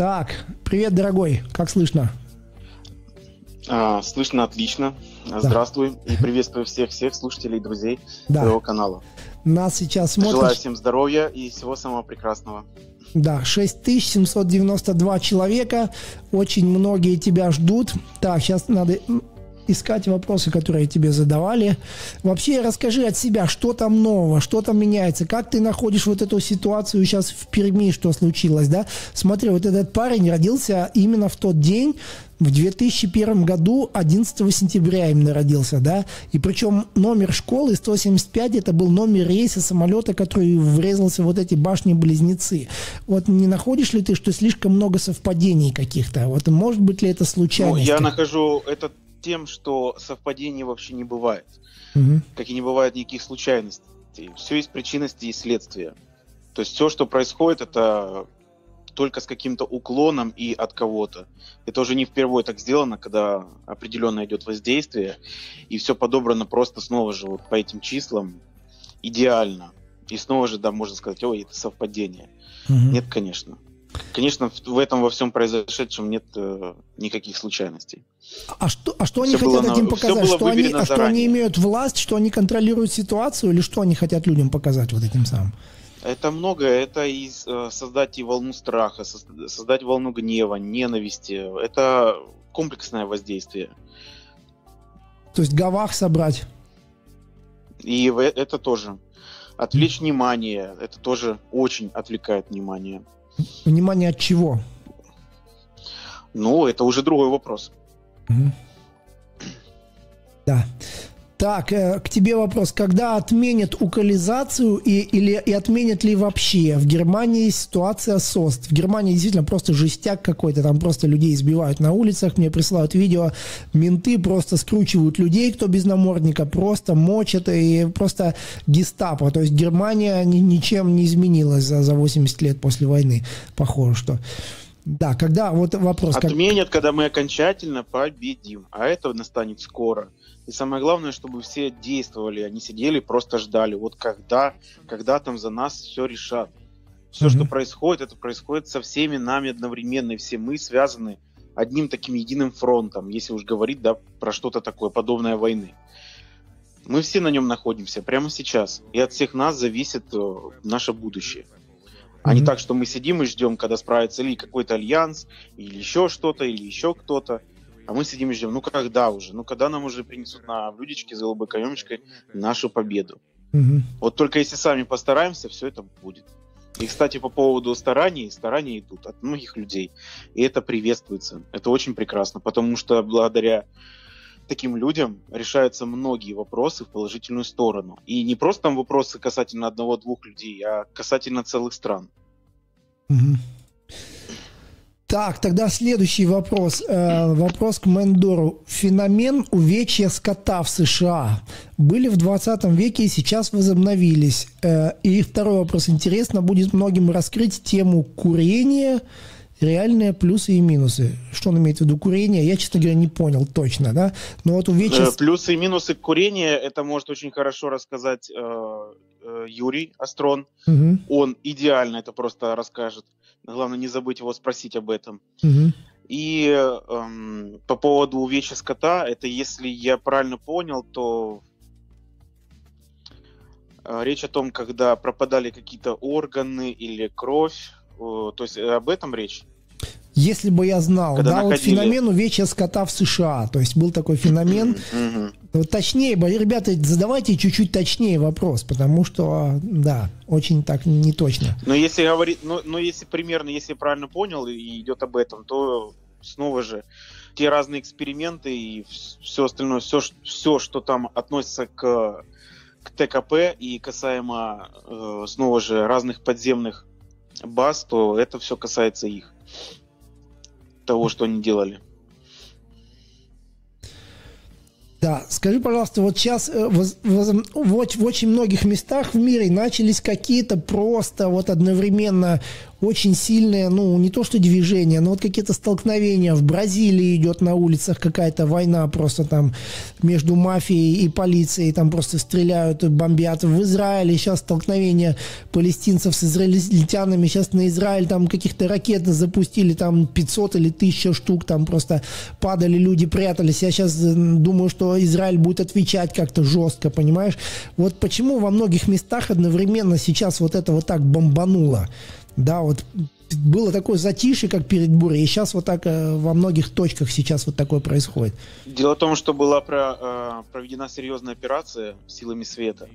Так, привет, дорогой, как слышно? А, слышно отлично. Здравствуй и приветствую всех-всех слушателей и друзей да. твоего канала. Нас сейчас смотрят... Желаю всем здоровья и всего самого прекрасного. Да, 6792 человека. Очень многие тебя ждут. Так, сейчас надо искать вопросы, которые тебе задавали. Вообще расскажи от себя, что там нового, что там меняется, как ты находишь вот эту ситуацию сейчас в Перми, что случилось, да? Смотри, вот этот парень родился именно в тот день, в 2001 году, 11 сентября именно родился, да, и причем номер школы 175, это был номер рейса самолета, который врезался в вот эти башни-близнецы. Вот не находишь ли ты, что слишком много совпадений каких-то? Вот может быть ли это случайность? Ну, я нахожу это тем, что совпадений вообще не бывает. Угу. Как и не бывает никаких случайностей. Все есть причинности и следствия. То есть все, что происходит, это только с каким-то уклоном и от кого-то. Это уже не впервые так сделано, когда определенно идет воздействие, и все подобрано просто снова же вот по этим числам идеально. И снова же, да, можно сказать, ой, это совпадение. Угу. Нет, конечно. Конечно, в этом во всем произошедшем нет э, никаких случайностей. А что, а что они все хотят этим показать? Что они, а что они имеют власть, что они контролируют ситуацию, или что они хотят людям показать вот этим самым? Это многое. Это и э, создать и волну страха, создать волну гнева, ненависти. Это комплексное воздействие. То есть гавах собрать. И это тоже. Отвлечь внимание. Это тоже очень отвлекает внимание. Внимание от чего? Ну, это уже другой вопрос. Угу. Да. Так, э, к тебе вопрос. Когда отменят укализацию и, или, и отменят ли вообще? В Германии ситуация СОСТ. В Германии действительно просто жестяк какой-то. Там просто людей избивают на улицах. Мне присылают видео. Менты просто скручивают людей, кто без намордника. Просто мочат и просто гестапо. То есть Германия ни, ничем не изменилась за, за 80 лет после войны. Похоже, что... Да, когда вот вопрос... Отменят, как... когда мы окончательно победим. А это настанет скоро. И самое главное, чтобы все действовали, они сидели, просто ждали. Вот когда, когда там за нас все решат. Все, mm-hmm. что происходит, это происходит со всеми нами одновременно. И все мы связаны одним таким единым фронтом, если уж говорить да, про что-то такое, подобное войны. Мы все на нем находимся прямо сейчас. И от всех нас зависит э, наше будущее. А mm-hmm. не так, что мы сидим и ждем, когда справится или какой-то альянс, или еще что-то, или еще кто-то. А мы сидим и ждем, ну когда уже? Ну когда нам уже принесут на блюдечке с голубой каемочкой нашу победу? Mm-hmm. Вот только если сами постараемся, все это будет. И, кстати, по поводу стараний, старания идут от многих людей. И это приветствуется. Это очень прекрасно, потому что благодаря таким людям решаются многие вопросы в положительную сторону. И не просто там вопросы касательно одного-двух людей, а касательно целых стран. Угу. Так, тогда следующий вопрос. Э, вопрос к Мендору. Феномен увечья скота в США были в 20 веке и сейчас возобновились. Э, и второй вопрос. Интересно будет многим раскрыть тему курения, реальные плюсы и минусы. Что он имеет в виду курение, я, честно говоря, не понял точно, да? Но вот увечья... Э, плюсы и минусы курения, это может очень хорошо рассказать э, э, Юрий Астрон. Угу. Он идеально это просто расскажет. Главное не забыть его спросить об этом. Угу. И э, по поводу увечья скота, это если я правильно понял, то э, речь о том, когда пропадали какие-то органы или кровь, то есть об этом речь? Если бы я знал, Когда да, находили... вот феномен увечья скота в США, то есть был такой феномен. Вот точнее, ребята, задавайте чуть-чуть точнее вопрос, потому что, да, очень так не точно. Но если говорить, но, но если примерно, если я правильно понял и идет об этом, то снова же те разные эксперименты и все остальное, все, все что там относится к, к ТКП и касаемо э, снова же разных подземных баз, то это все касается их того, что они делали. Да, скажи, пожалуйста, вот сейчас э, в, в, в, в очень многих местах в мире начались какие-то просто вот одновременно очень сильное, ну, не то что движение, но вот какие-то столкновения. В Бразилии идет на улицах какая-то война просто там между мафией и полицией, там просто стреляют, бомбят. В Израиле сейчас столкновения палестинцев с израильтянами, сейчас на Израиль там каких-то ракет запустили, там 500 или 1000 штук, там просто падали люди, прятались. Я сейчас думаю, что Израиль будет отвечать как-то жестко, понимаешь? Вот почему во многих местах одновременно сейчас вот это вот так бомбануло? Да, вот было такое затишье, как перед бурей, и сейчас вот так э, во многих точках сейчас вот такое происходит. Дело в том, что была про, э, проведена серьезная операция силами света,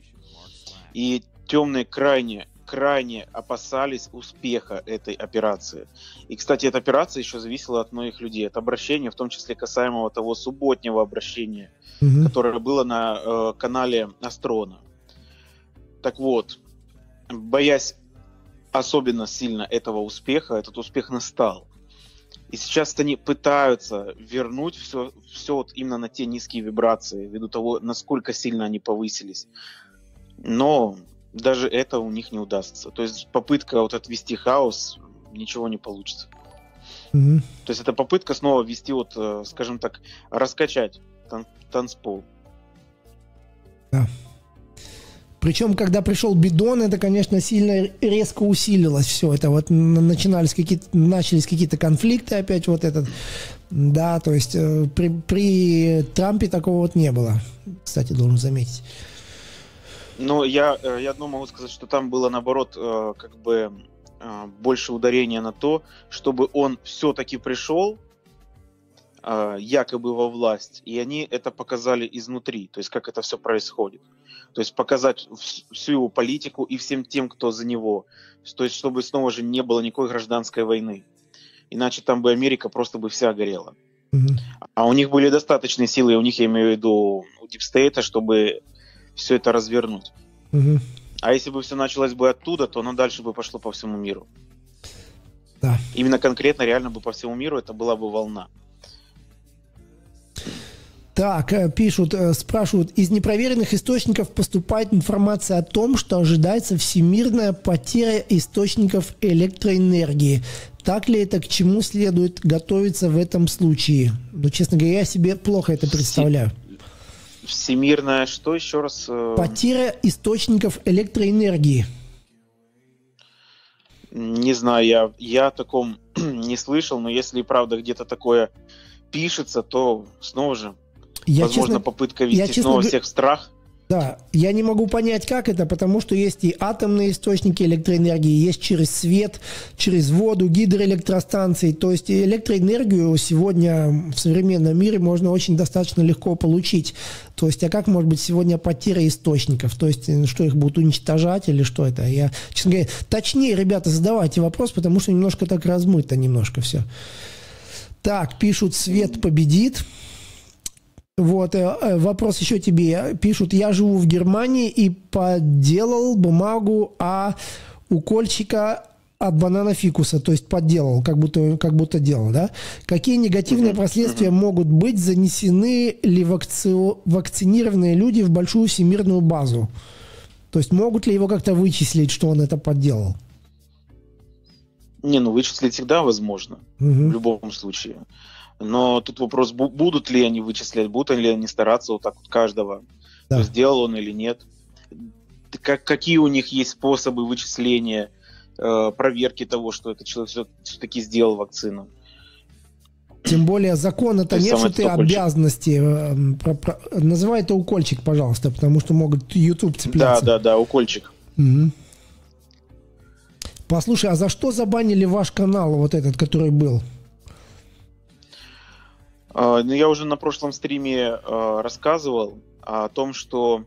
и темные крайне крайне опасались успеха этой операции. И, кстати, эта операция еще зависела от многих людей, от обращения, в том числе касаемого того субботнего обращения, угу. которое было на э, канале Астрона. Так вот, боясь особенно сильно этого успеха, этот успех настал. И сейчас они пытаются вернуть все, все вот именно на те низкие вибрации, ввиду того, насколько сильно они повысились. Но даже это у них не удастся. То есть попытка вот отвести хаос, ничего не получится. Mm-hmm. То есть это попытка снова ввести, вот, э, скажем так, раскачать тан- танцпол. Да. Причем, когда пришел бидон, это, конечно, сильно резко усилилось все. Это вот начинались какие-то, начались какие-то конфликты опять вот этот. Да, то есть э, при, при Трампе такого вот не было, кстати, должен заметить. Ну, я, э, я одно могу сказать, что там было, наоборот, э, как бы больше ударения на то, чтобы он все-таки пришел, якобы во власть, и они это показали изнутри, то есть как это все происходит. То есть показать всю его политику и всем тем, кто за него. То есть чтобы снова же не было никакой гражданской войны. Иначе там бы Америка просто бы вся горела. А у них были достаточные силы, у них, я имею в виду, у Дипстейта, чтобы все это развернуть. Угу. А если бы все началось бы оттуда, то оно дальше бы пошло по всему миру. Да. Именно конкретно, реально бы по всему миру это была бы волна. Так, э, пишут, э, спрашивают, из непроверенных источников поступает информация о том, что ожидается всемирная потеря источников электроэнергии. Так ли это, к чему следует готовиться в этом случае? Ну, честно говоря, я себе плохо это представляю. Всемирная что еще раз? Э? Потеря источников электроэнергии. Не знаю, я, я о таком не слышал, но если и правда где-то такое пишется, то снова же я, Возможно, честно, попытка ввести я, честно, снова всех в страх. Да, я не могу понять, как это, потому что есть и атомные источники электроэнергии, есть через свет, через воду, гидроэлектростанции. То есть электроэнергию сегодня в современном мире можно очень достаточно легко получить. То есть, а как может быть сегодня потеря источников? То есть, что их будут уничтожать или что это? Я, честно говоря, точнее, ребята, задавайте вопрос, потому что немножко так размыто немножко все. Так, пишут, свет победит. Вот, э, э, вопрос еще тебе. Пишут, я живу в Германии и подделал бумагу о укольчика от банана фикуса, то есть подделал, как будто, как будто делал, да? Какие негативные последствия могут быть занесены ли вакци... вакцинированные люди в большую всемирную базу? То есть могут ли его как-то вычислить, что он это подделал? Не, ну вычислить всегда возможно, угу. в любом случае. Но тут вопрос, будут ли они вычислять, будут ли они стараться вот так вот каждого, да. сделал он или нет. Как, какие у них есть способы вычисления, э, проверки того, что этот человек все-таки сделал вакцину. Тем более закон это нет, что ты обязанности. Э, про, про, называй это укольчик, пожалуйста, потому что могут YouTube цепляться. Да, да, да, укольчик. Угу. Послушай, а за что забанили ваш канал, вот этот, который был? А, ну, я уже на прошлом стриме а, рассказывал о том, что,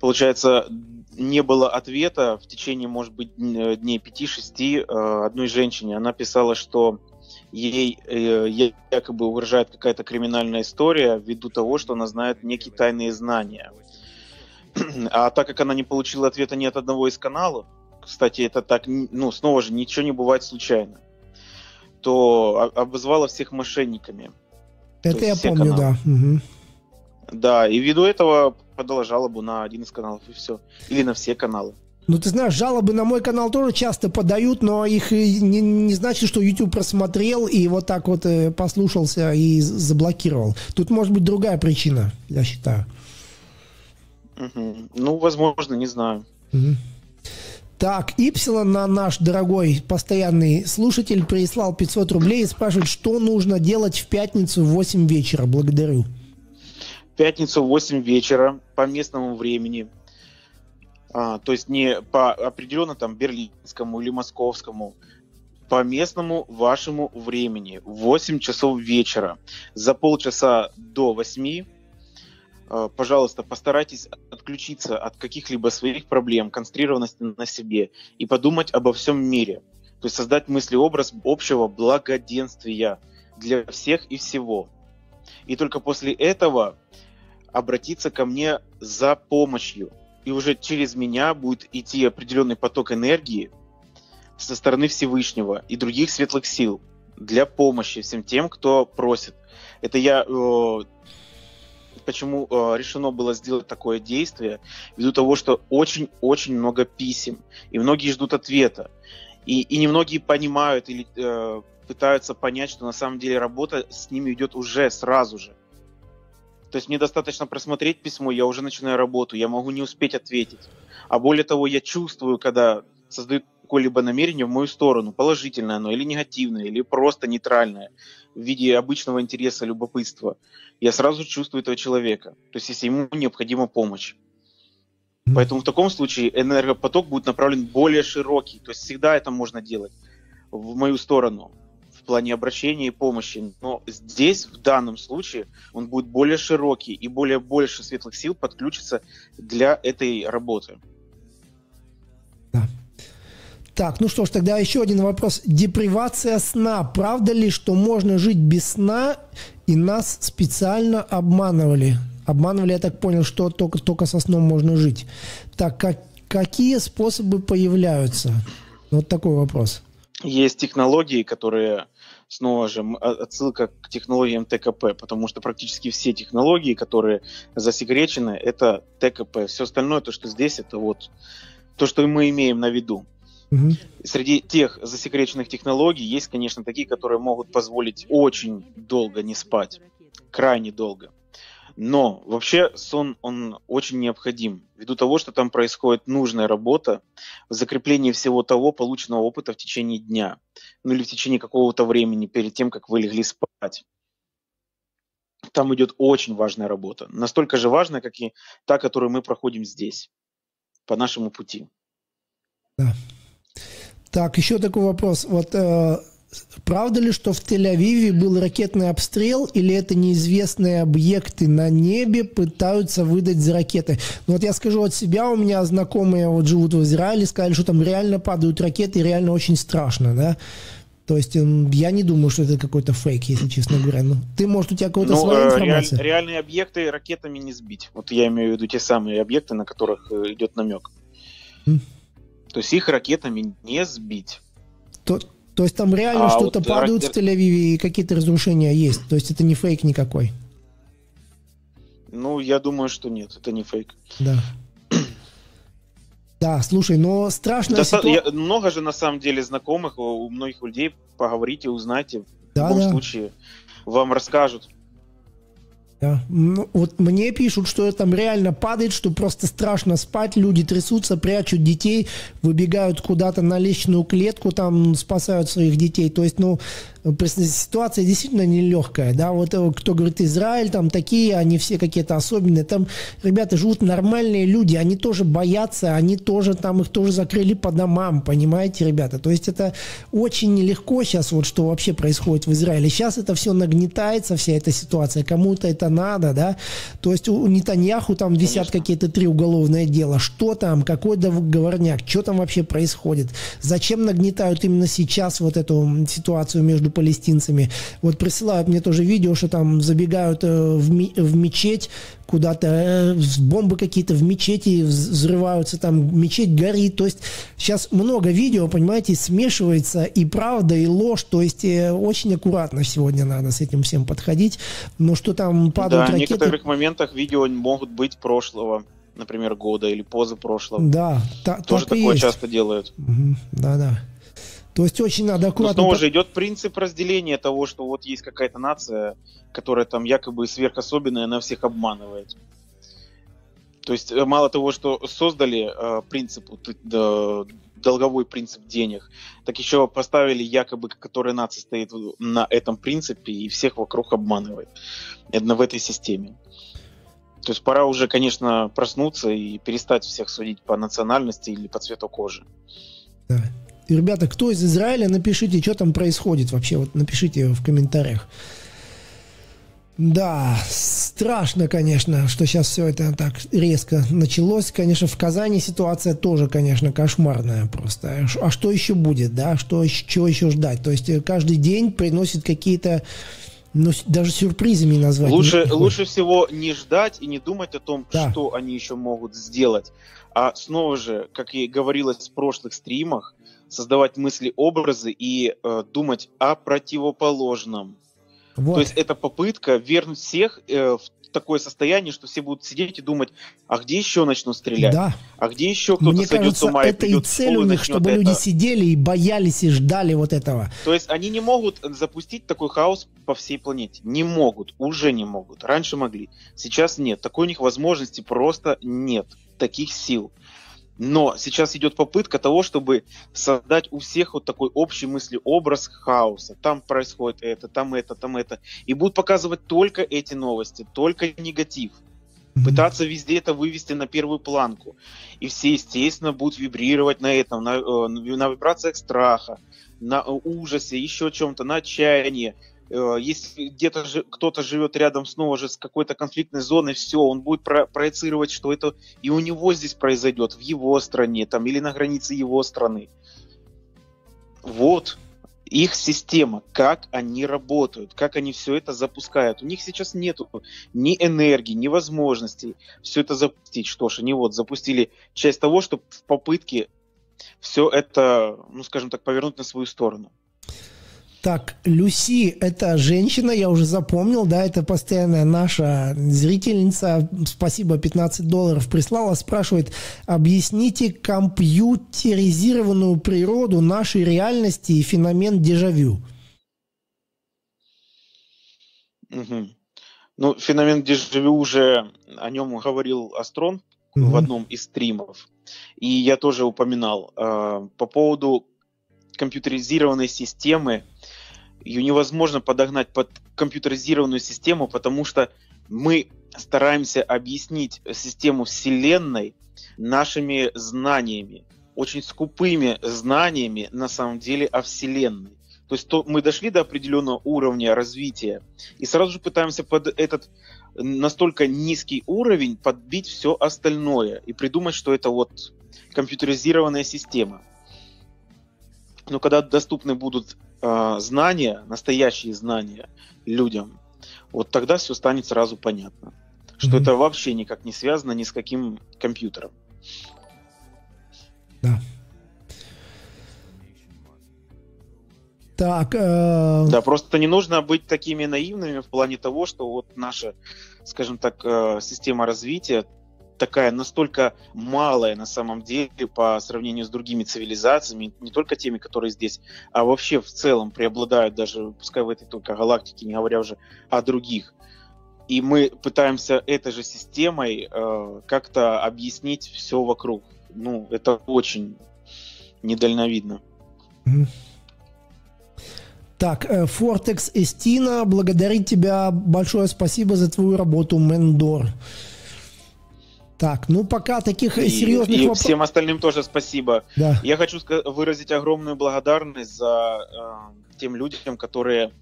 получается, не было ответа в течение, может быть, дней 5-6 а, одной женщине. Она писала, что ей э, якобы угрожает какая-то криминальная история ввиду того, что она знает некие тайные знания. А так как она не получила ответа ни от одного из каналов, кстати, это так, ну, снова же, ничего не бывает случайно то обозвала всех мошенниками. Это я помню, каналы. да. Угу. Да, и ввиду этого подала жалобу на один из каналов, и все. Или на все каналы. Ну, ты знаешь, жалобы на мой канал тоже часто подают, но их не, не значит, что YouTube просмотрел и вот так вот э, послушался и заблокировал. Тут может быть другая причина, я считаю. Угу. Ну, возможно, не знаю. Угу. Так, Ипсилон, наш дорогой постоянный слушатель, прислал 500 рублей и спрашивает, что нужно делать в пятницу в 8 вечера. Благодарю. В пятницу в 8 вечера по местному времени а, то есть не по определенно там берлинскому или московскому, по местному вашему времени, 8 часов вечера, за полчаса до 8, а, пожалуйста, постарайтесь отключиться от каких-либо своих проблем, концентрированности на себе и подумать обо всем мире. То есть создать мыслеобраз общего благоденствия для всех и всего. И только после этого обратиться ко мне за помощью и уже через меня будет идти определенный поток энергии со стороны Всевышнего и других светлых сил для помощи всем тем, кто просит. Это я э, почему э, решено было сделать такое действие, ввиду того, что очень-очень много писем, и многие ждут ответа. И, и немногие понимают или э, пытаются понять, что на самом деле работа с ними идет уже сразу же. То есть мне достаточно просмотреть письмо, я уже начинаю работу, я могу не успеть ответить. А более того, я чувствую, когда создают какое-либо намерение в мою сторону, положительное оно или негативное, или просто нейтральное, в виде обычного интереса, любопытства, я сразу чувствую этого человека. То есть если ему необходима помощь. Поэтому в таком случае энергопоток будет направлен более широкий. То есть всегда это можно делать в мою сторону плане обращения и помощи. Но здесь, в данном случае, он будет более широкий и более больше светлых сил подключится для этой работы. Да. Так, ну что ж, тогда еще один вопрос. Депривация сна. Правда ли, что можно жить без сна и нас специально обманывали? Обманывали, я так понял, что только, только со сном можно жить. Так, как, какие способы появляются? Вот такой вопрос. Есть технологии, которые снова же а, отсылка к технологиям ТКП, потому что практически все технологии, которые засекречены, это ТКП. Все остальное, то, что здесь, это вот то, что мы имеем на виду. Угу. Среди тех засекреченных технологий есть, конечно, такие, которые могут позволить очень долго не спать, крайне долго. Но вообще сон, он очень необходим, ввиду того, что там происходит нужная работа в закреплении всего того полученного опыта в течение дня, ну или в течение какого-то времени перед тем, как вы легли спать. Там идет очень важная работа, настолько же важная, как и та, которую мы проходим здесь, по нашему пути. Да. Так, еще такой вопрос. Вот э, Правда ли, что в Тель-Авиве был ракетный обстрел, или это неизвестные объекты на небе пытаются выдать за ракеты? Ну, вот я скажу от себя, у меня знакомые вот живут в Израиле, сказали, что там реально падают ракеты, и реально очень страшно, да? То есть я не думаю, что это какой-то фейк, если честно говоря. Ну, ты, может, у тебя какая-то ну, своя э, информация? Реаль, реальные объекты ракетами не сбить. Вот я имею в виду те самые объекты, на которых э, идет намек. Mm. То есть их ракетами не сбить. То, то есть там реально а что-то вот падают рак... в Тель-Авиве и какие-то разрушения есть. То есть это не фейк никакой. Ну, я думаю, что нет, это не фейк. Да. Да, слушай, но страшно. Доста... Ситуа... Много же на самом деле знакомых у многих людей. Поговорите, узнайте. Да, в любом да. случае вам расскажут. Да. Ну, вот мне пишут, что там реально падает, что просто страшно спать, люди трясутся, прячут детей, выбегают куда-то на лестничную клетку, там спасают своих детей. То есть, ну, ситуация действительно нелегкая, да, вот э, кто говорит Израиль, там такие, они все какие-то особенные, там ребята живут нормальные люди, они тоже боятся, они тоже там, их тоже закрыли по домам, понимаете, ребята, то есть это очень нелегко сейчас вот, что вообще происходит в Израиле, сейчас это все нагнетается, вся эта ситуация, кому-то это надо, да, то есть у Нетаньяху там висят какие-то три уголовные дела, что там, какой договорняк, что там вообще происходит, зачем нагнетают именно сейчас вот эту ситуацию между палестинцами. Вот присылают мне тоже видео, что там забегают э, в, в мечеть куда-то, э, бомбы какие-то в мечети взрываются, там мечеть горит. То есть сейчас много видео, понимаете, смешивается и правда, и ложь. То есть э, очень аккуратно сегодня надо с этим всем подходить. Но что там падают да, ракеты... в некоторых моментах видео могут быть прошлого например, года или позапрошлого. Да, та, тоже такое есть. часто делают. Да, да. То есть очень надо аккуратно... Но снова же идет принцип разделения того, что вот есть какая-то нация, которая там якобы сверхособенная, она всех обманывает. То есть э, мало того, что создали э, принцип, э, долговой принцип денег, так еще поставили якобы, которая нация стоит на этом принципе и всех вокруг обманывает. Это в этой системе. То есть пора уже, конечно, проснуться и перестать всех судить по национальности или по цвету кожи. Да. И, ребята, кто из Израиля, напишите, что там происходит вообще. Вот напишите в комментариях. Да, страшно, конечно, что сейчас все это так резко началось. Конечно, в Казани ситуация тоже, конечно, кошмарная просто. А что еще будет, да? Что, чего еще ждать? То есть э, каждый день приносит какие-то ну, даже сюрпризами назвать. Лучше, не лучше всего не ждать и не думать о том, да. что они еще могут сделать. А снова же, как и говорилось в прошлых стримах, создавать мысли, образы и э, думать о противоположном. Вот. То есть это попытка вернуть всех э, в такое состояние, что все будут сидеть и думать, а где еще начнут стрелять? Да. А где еще кто-то Мне сойдет кажется, с ума это и, и цель у них, чтобы это. люди сидели и боялись и ждали вот этого. То есть они не могут запустить такой хаос по всей планете. Не могут, уже не могут. Раньше могли, сейчас нет. Такой у них возможности просто нет. Таких сил. Но сейчас идет попытка того, чтобы создать у всех вот такой общий мыслеобраз хаоса. Там происходит это, там это, там это. И будут показывать только эти новости, только негатив. Пытаться везде это вывести на первую планку. И все, естественно, будут вибрировать на этом, на, э, на вибрациях страха, на ужасе, еще чем-то, на отчаянии. Э, если где-то же, кто-то живет рядом снова же с какой-то конфликтной зоной, все, он будет про проецировать, что это и у него здесь произойдет, в его стране, там, или на границе его страны. Вот их система, как они работают, как они все это запускают. У них сейчас нет ни энергии, ни возможностей все это запустить. Что ж, они вот запустили часть того, чтобы в попытке все это, ну скажем так, повернуть на свою сторону. Так, Люси – это женщина, я уже запомнил, да, это постоянная наша зрительница. Спасибо, 15 долларов прислала. Спрашивает, объясните компьютеризированную природу нашей реальности и феномен дежавю. Угу. Ну, феномен дежавю уже о нем говорил Астрон угу. в одном из стримов. И я тоже упоминал. Э, по поводу компьютеризированной системы – ее невозможно подогнать под компьютеризированную систему, потому что мы стараемся объяснить систему Вселенной нашими знаниями, очень скупыми знаниями на самом деле о Вселенной. То есть то, мы дошли до определенного уровня развития и сразу же пытаемся под этот настолько низкий уровень подбить все остальное и придумать, что это вот компьютеризированная система. Но когда доступны будут э, знания, настоящие знания людям, вот тогда все станет сразу понятно, что mm-hmm. это вообще никак не связано ни с каким компьютером. Да. Так. Э... Да, просто не нужно быть такими наивными в плане того, что вот наша, скажем так, э, система развития такая настолько малая на самом деле по сравнению с другими цивилизациями, не только теми, которые здесь, а вообще в целом преобладают даже, пускай в этой только галактике, не говоря уже о других. И мы пытаемся этой же системой э, как-то объяснить все вокруг. Ну, это очень недальновидно. Так, Фортекс Эстина, благодарит тебя большое спасибо за твою работу, Мендор. Так, ну пока таких и, серьезных и вопросов... всем остальным тоже спасибо. Да. Я хочу выразить огромную благодарность за э, тем людям, которые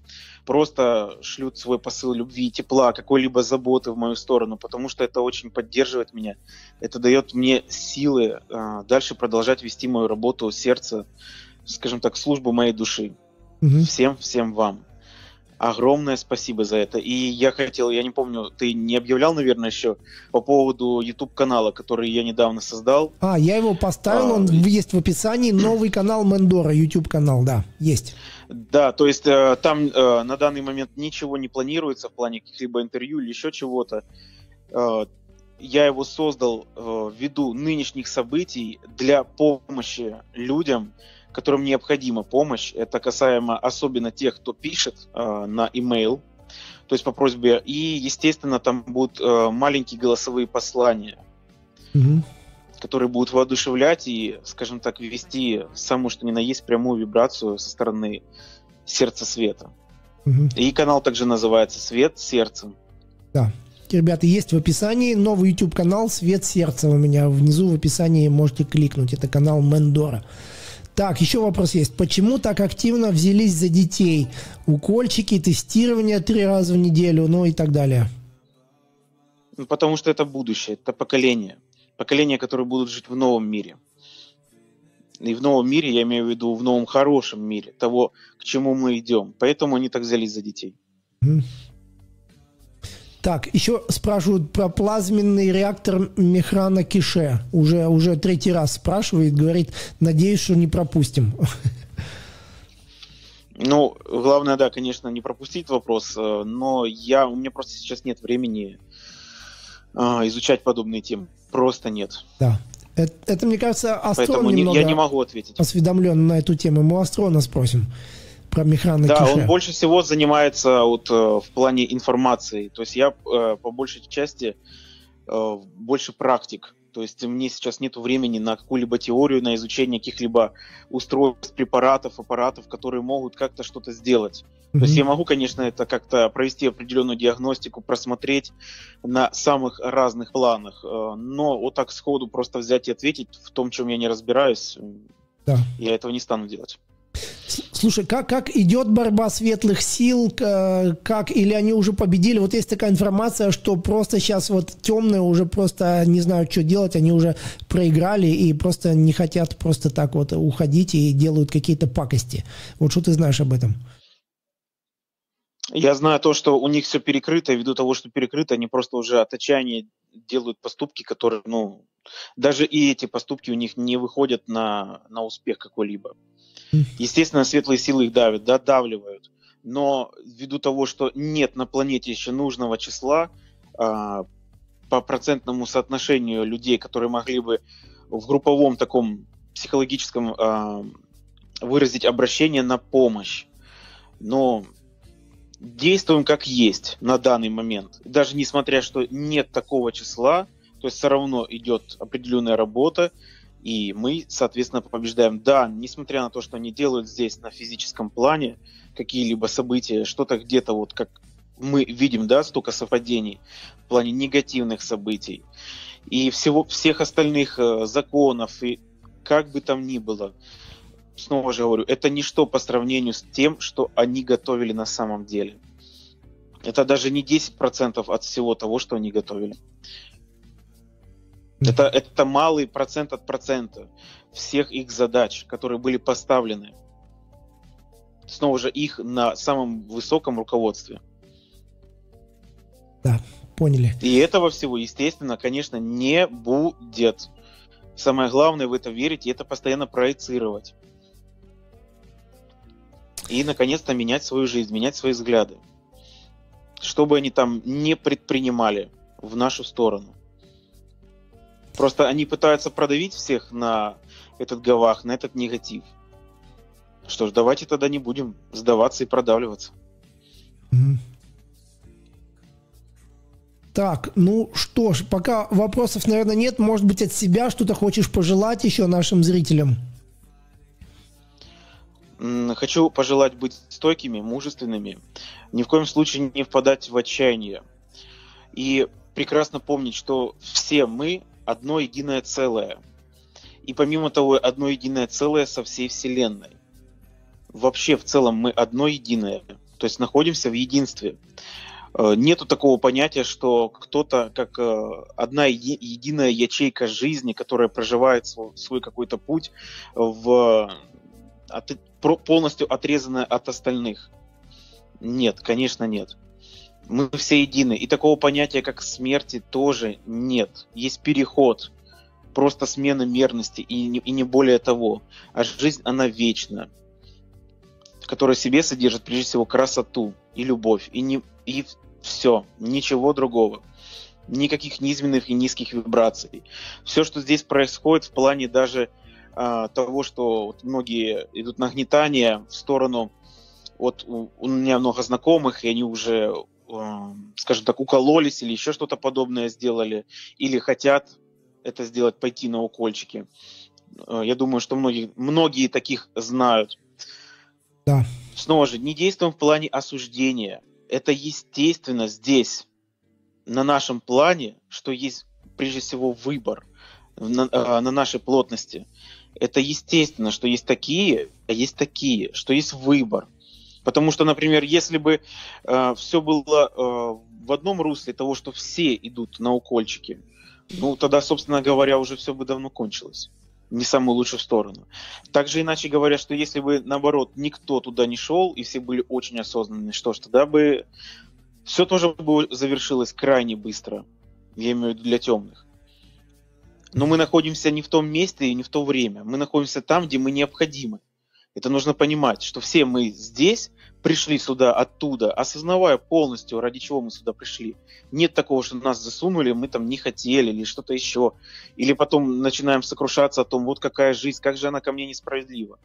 просто шлют свой посыл любви тепла, какой-либо заботы в мою сторону, потому что это очень поддерживает меня. Это дает мне силы э, дальше продолжать вести мою работу, сердце, скажем так, службу моей души. Угу. Всем, всем вам огромное спасибо за это. И я хотел, я не помню, ты не объявлял, наверное, еще по поводу YouTube канала, который я недавно создал. А, я его поставил, а, он есть в описании. Новый канал Мендора, YouTube канал, да, есть. Да, то есть э, там э, на данный момент ничего не планируется в плане каких-либо интервью или еще чего-то. Э, я его создал ввиду нынешних событий для помощи людям, которым необходима помощь. Это касаемо особенно тех, кто пишет э, на email, то есть по просьбе. И, естественно, там будут э, маленькие голосовые послания, угу. которые будут воодушевлять и, скажем так, ввести самую что ни на есть прямую вибрацию со стороны сердца света. Угу. И канал также называется «Свет сердцем». Да. Ребята, есть в описании новый YouTube канал «Свет сердца» у меня. Внизу в описании можете кликнуть. Это канал Мендора. Так, еще вопрос есть. Почему так активно взялись за детей? Укольчики, тестирование три раза в неделю, ну и так далее. Ну, потому что это будущее, это поколение. Поколение, которые будут жить в новом мире. И в новом мире, я имею в виду в новом хорошем мире, того, к чему мы идем. Поэтому они так взялись за детей. Так, еще спрашивают про плазменный реактор Мехрана Кише. Уже, уже третий раз спрашивает, говорит, надеюсь, что не пропустим. Ну, главное, да, конечно, не пропустить вопрос, э, но я, у меня просто сейчас нет времени э, изучать подобные темы. Просто нет. Да. Это, это мне кажется, Астрон Поэтому немного я не могу ответить. осведомлен на эту тему. Мы Астрона спросим про механа Да, он больше всего занимается вот, э, в плане информации. То есть я э, по большей части э, больше практик. То есть мне сейчас нет времени на какую-либо теорию, на изучение каких-либо устройств, препаратов, аппаратов, которые могут как-то что-то сделать. Mm-hmm. То есть я могу, конечно, это как-то провести определенную диагностику, просмотреть на самых разных планах, но вот так сходу просто взять и ответить в том, чем я не разбираюсь, да. я этого не стану делать. Слушай, как, как идет борьба светлых сил, как, или они уже победили? Вот есть такая информация, что просто сейчас вот темные уже просто не знают, что делать, они уже проиграли и просто не хотят просто так вот уходить и делают какие-то пакости. Вот что ты знаешь об этом? Я знаю то, что у них все перекрыто, и ввиду того, что перекрыто, они просто уже от отчаяния делают поступки, которые, ну, даже и эти поступки у них не выходят на, на успех какой-либо. Естественно, светлые силы их давят, да, давливают. Но ввиду того, что нет на планете еще нужного числа, э, по процентному соотношению людей, которые могли бы в групповом таком психологическом э, выразить обращение на помощь. Но действуем как есть на данный момент. Даже несмотря, что нет такого числа, то есть все равно идет определенная работа, и мы, соответственно, побеждаем. Да, несмотря на то, что они делают здесь на физическом плане какие-либо события, что-то где-то вот как мы видим, да, столько совпадений в плане негативных событий и всего, всех остальных э, законов, и как бы там ни было, снова же говорю, это ничто по сравнению с тем, что они готовили на самом деле. Это даже не 10% от всего того, что они готовили. Это, это малый процент от процента всех их задач, которые были поставлены. Снова же их на самом высоком руководстве. Да, поняли. И этого всего, естественно, конечно, не будет. Самое главное в это верить и это постоянно проецировать. И, наконец-то, менять свою жизнь, менять свои взгляды. Что бы они там не предпринимали в нашу сторону. Просто они пытаются продавить всех на этот гавах, на этот негатив. Что ж, давайте тогда не будем сдаваться и продавливаться. Так, ну что ж, пока вопросов, наверное, нет. Может быть, от себя что-то хочешь пожелать еще нашим зрителям? Хочу пожелать быть стойкими, мужественными, ни в коем случае не впадать в отчаяние. И прекрасно помнить, что все мы одно единое целое. И помимо того, одно единое целое со всей Вселенной. Вообще, в целом, мы одно единое. То есть находимся в единстве. Э, нету такого понятия, что кто-то, как э, одна единая ячейка жизни, которая проживает свой, какой-то путь, в, полностью отрезанная от остальных. Нет, конечно, нет мы все едины. И такого понятия, как смерти, тоже нет. Есть переход, просто смена мерности, и не, и не более того. А жизнь, она вечна, которая себе содержит, прежде всего, красоту и любовь, и, не, и все, ничего другого. никаких низменных и низких вибраций. Все, что здесь происходит в плане даже а, того, что вот многие идут нагнетание в сторону, вот у, у меня много знакомых, и они уже, скажем так, укололись или еще что-то подобное сделали, или хотят это сделать, пойти на укольчики. А, я думаю, что многие, многие таких знают. Да. Снова же, не действуем в плане осуждения. Это естественно здесь, на нашем плане, что есть прежде всего выбор на, э, на нашей плотности. Это естественно, что есть такие, а есть такие, что есть выбор. Потому что, например, если бы э, все было э, в одном русле того, что все идут на укольчики, ну тогда, собственно говоря, уже все бы давно кончилось. Не самую лучшую сторону. Также иначе говоря, что если бы, наоборот, никто туда не шел, и все были очень осознанны, что ж, тогда бы все тоже бы завершилось крайне быстро. Я имею в виду для темных. Но мы находимся не в том месте и не в то время. Мы находимся там, где мы необходимы. Это нужно понимать, что все мы здесь пришли сюда оттуда, осознавая полностью, ради чего мы сюда пришли. Нет такого, что нас засунули, мы там не хотели или что-то еще. Или потом начинаем сокрушаться о том, вот какая жизнь, как же она ко мне несправедлива.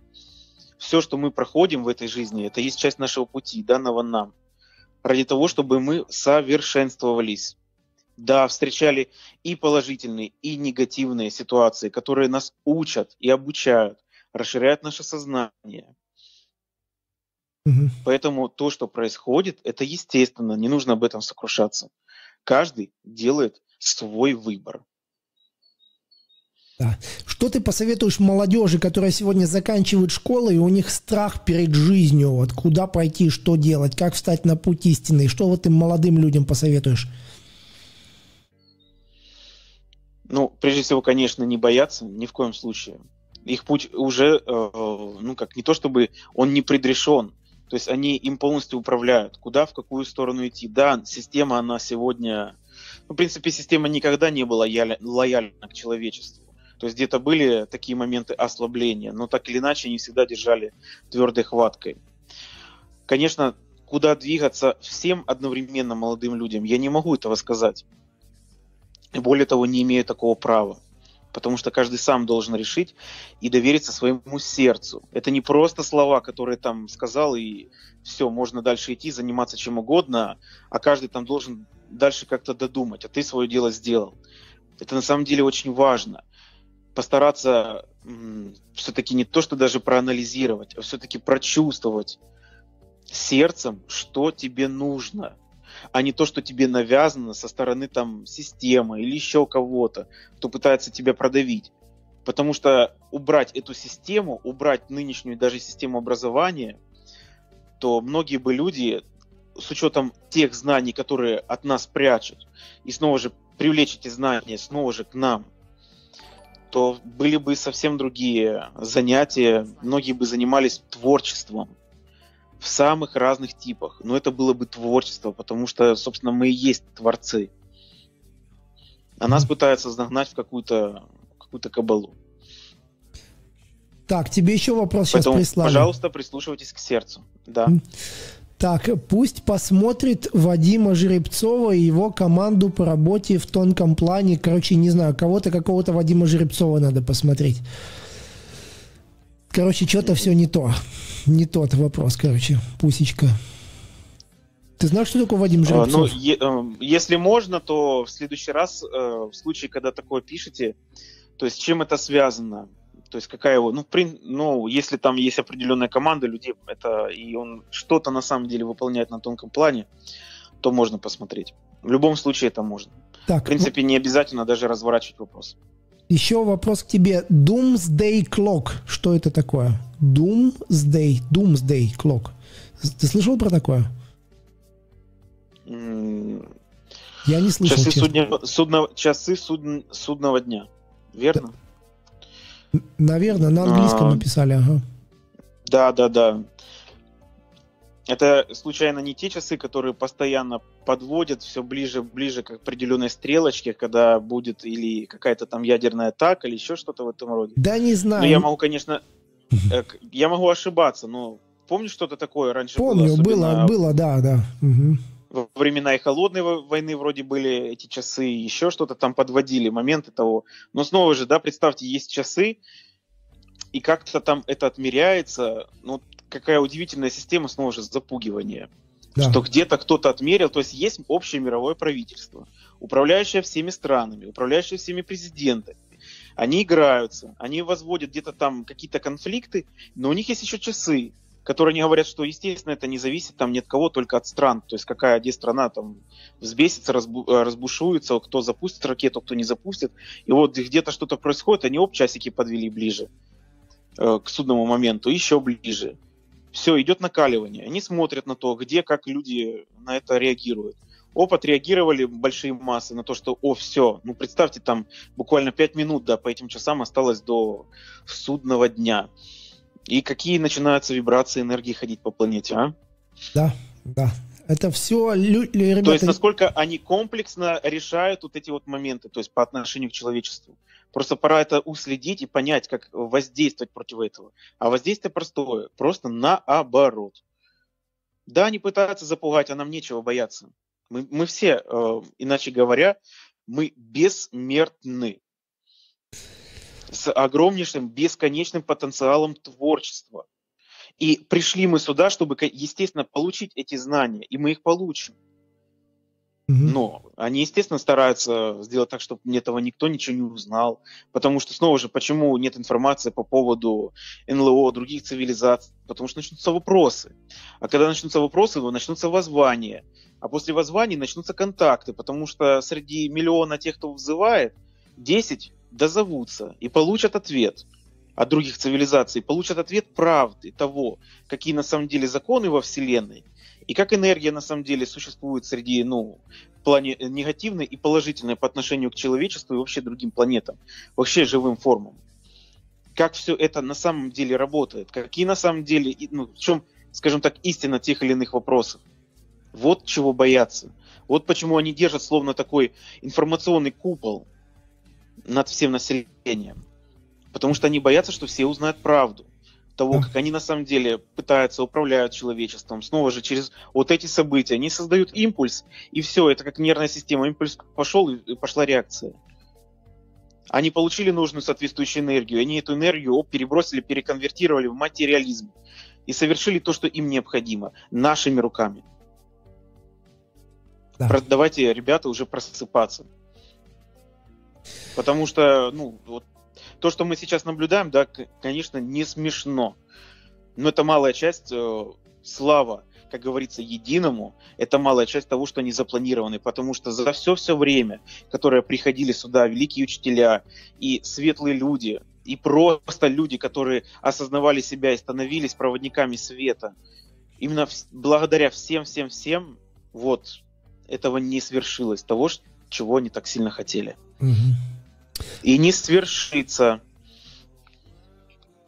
Все, что мы проходим в этой жизни, это есть часть нашего пути, данного нам ради того, чтобы мы совершенствовались. Да, встречали и положительные, и негативные ситуации, которые нас учат и обучают, расширяют наше сознание. Угу. Поэтому то, что происходит, это естественно, не нужно об этом сокрушаться. Каждый делает свой выбор. Да. Что ты посоветуешь молодежи, которая сегодня заканчивает школу, и у них страх перед жизнью, вот куда пойти, что делать, как встать на путь истины, что вот ты молодым людям посоветуешь? Ну, прежде всего, конечно, не бояться, ни в коем случае. Их путь уже, э, ну как, не то чтобы он не предрешен, то есть они им полностью управляют, куда, в какую сторону идти. Да, система, она сегодня, ну, в принципе, система никогда не была лояльна к человечеству то есть где-то были такие моменты ослабления, но так или иначе они всегда держали твердой хваткой. Конечно, куда двигаться всем одновременно молодым людям, я не могу этого сказать. Более того, не имею такого права. Потому что каждый сам должен решить и довериться своему сердцу. Это не просто слова, которые там сказал, и все, можно дальше идти, заниматься чем угодно, а каждый там должен дальше как-то додумать, а ты свое дело сделал. Это на самом деле очень важно постараться все-таки не то, что даже проанализировать, а все-таки прочувствовать сердцем, что тебе нужно, а не то, что тебе навязано со стороны там системы или еще кого-то, кто пытается тебя продавить. Потому что убрать эту систему, убрать нынешнюю даже систему образования, то многие бы люди с учетом тех знаний, которые от нас прячут, и снова же привлечь эти знания снова же к нам, то были бы совсем другие занятия, многие бы занимались творчеством в самых разных типах. Но это было бы творчество, потому что, собственно, мы и есть творцы. А нас пытаются загнать в какую-то какую-то кабалу. Так, тебе еще вопрос Поэтому, сейчас прислали. Пожалуйста, прислушивайтесь к сердцу. Да. Так, пусть посмотрит Вадима Жеребцова и его команду по работе в тонком плане. Короче, не знаю, кого-то, какого-то Вадима Жеребцова надо посмотреть. Короче, что-то все не то. Не тот вопрос, короче, пусечка. Ты знаешь, что такое Вадим Жеребцов? А, ну, е- э, если можно, то в следующий раз, э, в случае, когда такое пишете, то есть чем это связано? То есть какая его, ну, при, ну, если там есть определенная команда людей, это и он что-то на самом деле выполняет на тонком плане, то можно посмотреть. В любом случае это можно. Так, в принципе, ну... не обязательно даже разворачивать вопрос. Еще вопрос к тебе. Doomsday Clock. Что это такое? Doomsday. Doomsday Clock. Ты слышал про такое? Я не слышал. Часы, судня, судно, часы суд, судного дня. Верно? Наверное, на английском а, написали, ага. Да, да, да. Это случайно не те часы, которые постоянно подводят все ближе, ближе к определенной стрелочке, когда будет или какая-то там ядерная атака, или еще что-то в этом роде. Да не знаю. Ну, я могу, конечно, э, я могу ошибаться, но помнишь что-то такое раньше Помню, было, было, было, да, да. Угу. во времена и холодной войны вроде были эти часы, еще что-то там подводили, моменты того. Но снова же, да, представьте, есть часы, и как-то там это отмеряется. Ну, какая удивительная система, снова же, запугивания. Да. Что где-то кто-то отмерил, то есть есть общее мировое правительство, управляющее всеми странами, управляющее всеми президентами. Они играются, они возводят где-то там какие-то конфликты, но у них есть еще часы, которые они говорят, что, естественно, это не зависит там ни от кого, только от стран. То есть какая где страна там взбесится, разбу, разбушуется, кто запустит ракету, кто не запустит. И вот где-то что-то происходит, они оп, часики подвели ближе э, к судному моменту, еще ближе все, идет накаливание. Они смотрят на то, где, как люди на это реагируют. Оп, отреагировали большие массы на то, что, о, все, ну представьте, там буквально 5 минут, да, по этим часам осталось до судного дня. И какие начинаются вибрации энергии ходить по планете, а? Да, да. Это все ребята... То есть насколько они комплексно решают вот эти вот моменты, то есть по отношению к человечеству. Просто пора это уследить и понять, как воздействовать против этого. А воздействие простое, просто наоборот. Да, они пытаются запугать, а нам нечего бояться. Мы, мы все, э, иначе говоря, мы бессмертны. С огромнейшим, бесконечным потенциалом творчества. И пришли мы сюда, чтобы, естественно, получить эти знания, и мы их получим. Но они, естественно, стараются сделать так, чтобы этого никто ничего не узнал. Потому что, снова же, почему нет информации по поводу НЛО, других цивилизаций? Потому что начнутся вопросы. А когда начнутся вопросы, начнутся воззвания. А после воззваний начнутся контакты, потому что среди миллиона тех, кто вызывает, 10 дозовутся и получат ответ от других цивилизаций, получат ответ правды того, какие на самом деле законы во Вселенной, и как энергия на самом деле существует среди, ну, в плане негативной и положительной по отношению к человечеству и вообще другим планетам, вообще живым формам. Как все это на самом деле работает, какие на самом деле, ну, в чем, скажем так, истина тех или иных вопросов. Вот чего бояться. Вот почему они держат словно такой информационный купол над всем населением. Потому что они боятся, что все узнают правду того, как они на самом деле пытаются управлять человечеством. Снова же через вот эти события они создают импульс, и все, это как нервная система. Импульс пошел, и пошла реакция. Они получили нужную соответствующую энергию, они эту энергию перебросили, переконвертировали в материализм и совершили то, что им необходимо, нашими руками. Да. Давайте, ребята, уже просыпаться. Потому что, ну, вот то, что мы сейчас наблюдаем, да, конечно, не смешно. Но это малая часть э, слава, как говорится, единому, это малая часть того, что они запланированы, потому что за все-все время, которое приходили сюда великие учителя и светлые люди, и просто люди, которые осознавали себя и становились проводниками света, именно благодаря всем-всем-всем, вот, этого не свершилось, того, чего они так сильно хотели. Угу и не свершится.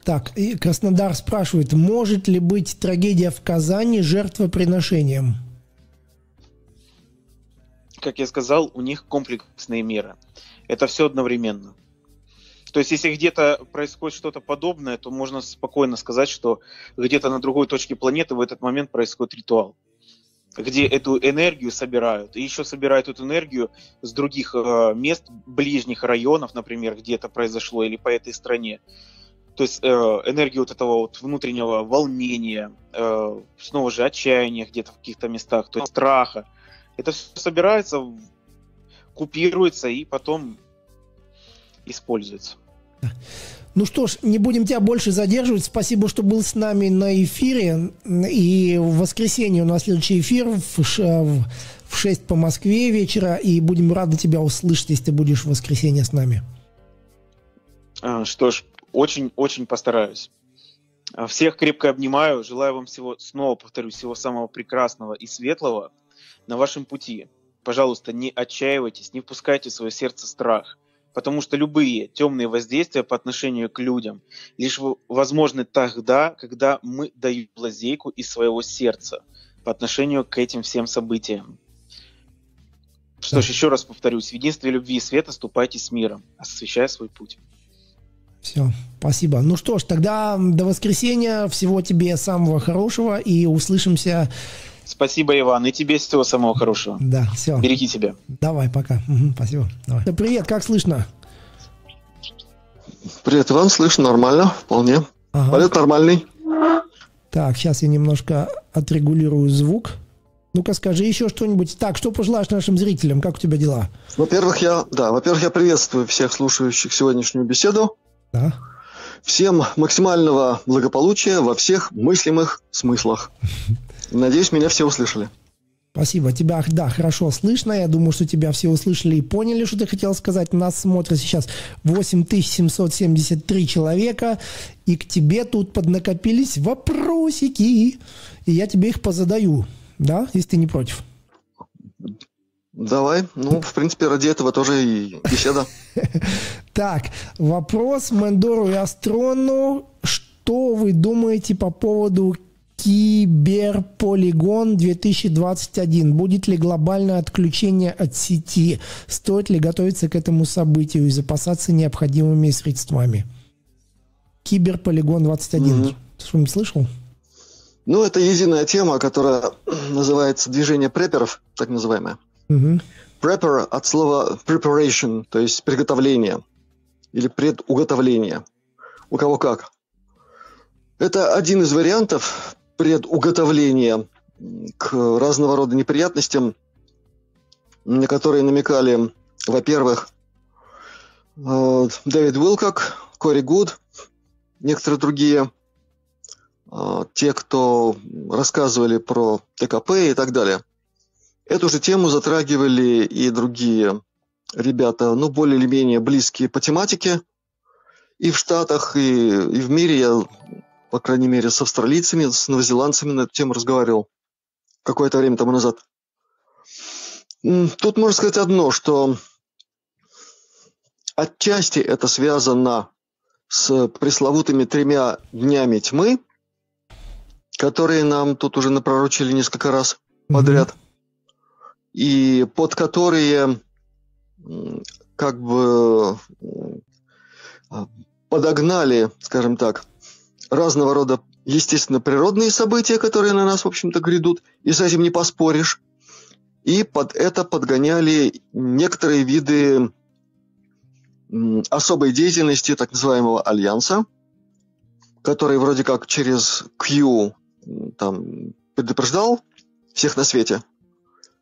Так, и Краснодар спрашивает, может ли быть трагедия в Казани жертвоприношением? Как я сказал, у них комплексные меры. Это все одновременно. То есть, если где-то происходит что-то подобное, то можно спокойно сказать, что где-то на другой точке планеты в этот момент происходит ритуал где эту энергию собирают. И еще собирают эту энергию с других э, мест, ближних районов, например, где это произошло, или по этой стране. То есть э, энергию вот этого вот внутреннего волнения, э, снова же отчаяния где-то в каких-то местах, то есть страха. Это все собирается, купируется и потом используется. Ну что ж, не будем тебя больше задерживать. Спасибо, что был с нами на эфире. И в воскресенье у нас следующий эфир в, в 6 по Москве вечера. И будем рады тебя услышать, если ты будешь в воскресенье с нами. А, что ж, очень-очень постараюсь. А, всех крепко обнимаю. Желаю вам всего, снова повторюсь, всего самого прекрасного и светлого на вашем пути. Пожалуйста, не отчаивайтесь, не впускайте в свое сердце страх – потому что любые темные воздействия по отношению к людям лишь возможны тогда, когда мы даем лазейку из своего сердца по отношению к этим всем событиям. Что ж, еще раз повторюсь, в единстве любви и света ступайте с миром, освещая свой путь. Все, спасибо. Ну что ж, тогда до воскресенья. Всего тебе самого хорошего и услышимся Спасибо, Иван, и тебе всего самого хорошего. Да, все. Береги себя. Давай, пока. Угу, спасибо. Давай. Привет, как слышно? Привет, Иван, слышно нормально, вполне. Ага. Полет нормальный. Так, сейчас я немножко отрегулирую звук. Ну-ка, скажи еще что-нибудь. Так, что пожелаешь нашим зрителям? Как у тебя дела? Во-первых, я, да, во-первых, я приветствую всех слушающих сегодняшнюю беседу. Да. Всем максимального благополучия во всех мыслимых смыслах. Надеюсь, меня все услышали. Спасибо. Тебя, да, хорошо слышно. Я думаю, что тебя все услышали и поняли, что ты хотел сказать. Нас смотрит сейчас 8773 человека, и к тебе тут поднакопились вопросики. И я тебе их позадаю, да, если ты не против. Давай. Ну, в принципе, ради этого тоже и беседа. Так, вопрос Мендору и Астрону. Что вы думаете по поводу Киберполигон 2021. Будет ли глобальное отключение от сети? Стоит ли готовиться к этому событию и запасаться необходимыми средствами? Киберполигон 21. Mm-hmm. Что-нибудь слышал? Ну, это единая тема, которая называется движение преперов, так называемое. Prepper от слова preparation, то есть приготовление или предуготовление. У кого как. Это один из вариантов предуготовления к разного рода неприятностям, на которые намекали, во-первых, э, Дэвид Уилкок, Кори Гуд, некоторые другие, э, те, кто рассказывали про ТКП и так далее – Эту же тему затрагивали и другие ребята, ну, более или менее близкие по тематике. И в Штатах, и, и в мире я, по крайней мере, с австралийцами, с новозеландцами на эту тему разговаривал какое-то время тому назад. Тут можно сказать одно, что отчасти это связано с пресловутыми тремя днями тьмы, которые нам тут уже напророчили несколько раз подряд. Mm-hmm и под которые как бы а, подогнали, скажем так, разного рода естественно природные события, которые на нас, в общем-то, грядут, и с этим не поспоришь. И под это подгоняли некоторые виды особой деятельности так называемого альянса, который вроде как через Q там предупреждал всех на свете –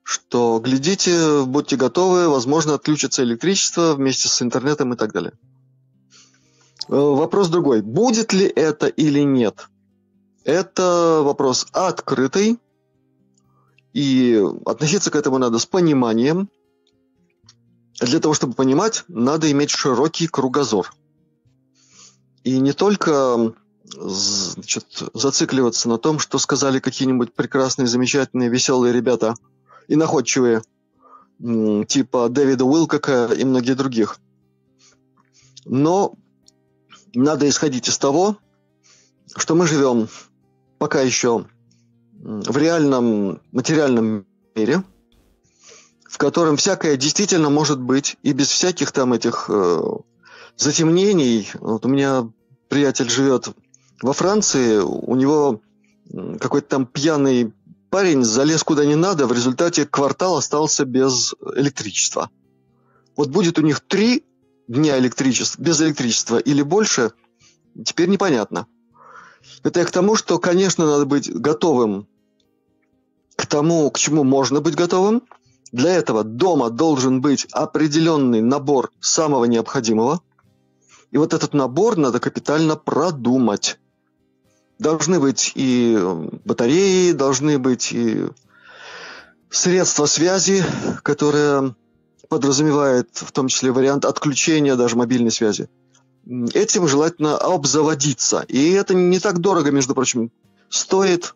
что глядите, будьте готовы, возможно, отключится электричество вместе с интернетом и так далее. Э, вопрос другой. Будет ли это или нет? Это вопрос открытый, и относиться к этому надо с пониманием. Для того, чтобы понимать, надо иметь широкий кругозор. И не только значит, зацикливаться на том, что сказали какие-нибудь прекрасные, замечательные, веселые ребята – и находчивые, типа Дэвида Уилкока и многих других. Но надо исходить из того, что мы живем пока еще в реальном материальном мире, в котором всякое действительно может быть, и без всяких там этих э, затемнений. Вот у меня приятель живет во Франции, у него какой-то там пьяный Парень залез куда не надо, в результате квартал остался без электричества. Вот будет у них три дня электричества, без электричества или больше, теперь непонятно. Это я к тому, что, конечно, надо быть готовым к тому, к чему можно быть готовым. Для этого дома должен быть определенный набор самого необходимого. И вот этот набор надо капитально продумать должны быть и батареи, должны быть и средства связи, которые подразумевают в том числе вариант отключения даже мобильной связи. Этим желательно обзаводиться. И это не так дорого, между прочим. Стоит,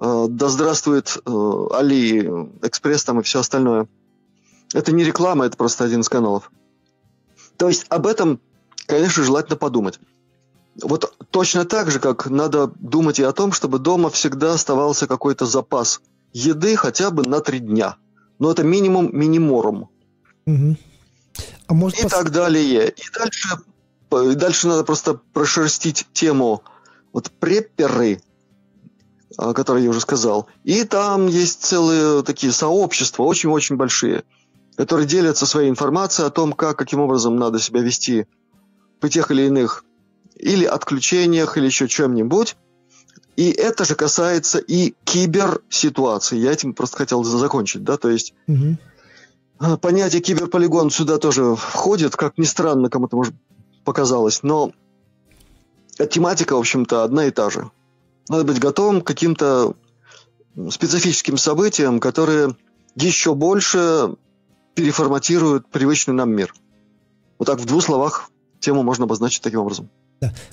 э, да здравствует э, Али Экспресс там и все остальное. Это не реклама, это просто один из каналов. То есть об этом, конечно, желательно подумать. Вот точно так же, как надо думать и о том, чтобы дома всегда оставался какой-то запас еды хотя бы на три дня. Но это минимум миниморум. Угу. А может, и пос... так далее. И дальше, и дальше надо просто прошерстить тему. Вот препперы, о которой я уже сказал. И там есть целые такие сообщества, очень-очень большие, которые делятся своей информацией о том, как, каким образом надо себя вести при тех или иных или отключениях, или еще чем-нибудь. И это же касается и киберситуации. Я этим просто хотел закончить, да, то есть угу. понятие киберполигон сюда тоже входит, как ни странно кому-то может показалось, но тематика, в общем-то, одна и та же. Надо быть готовым к каким-то специфическим событиям, которые еще больше переформатируют привычный нам мир. Вот так в двух словах тему можно обозначить таким образом.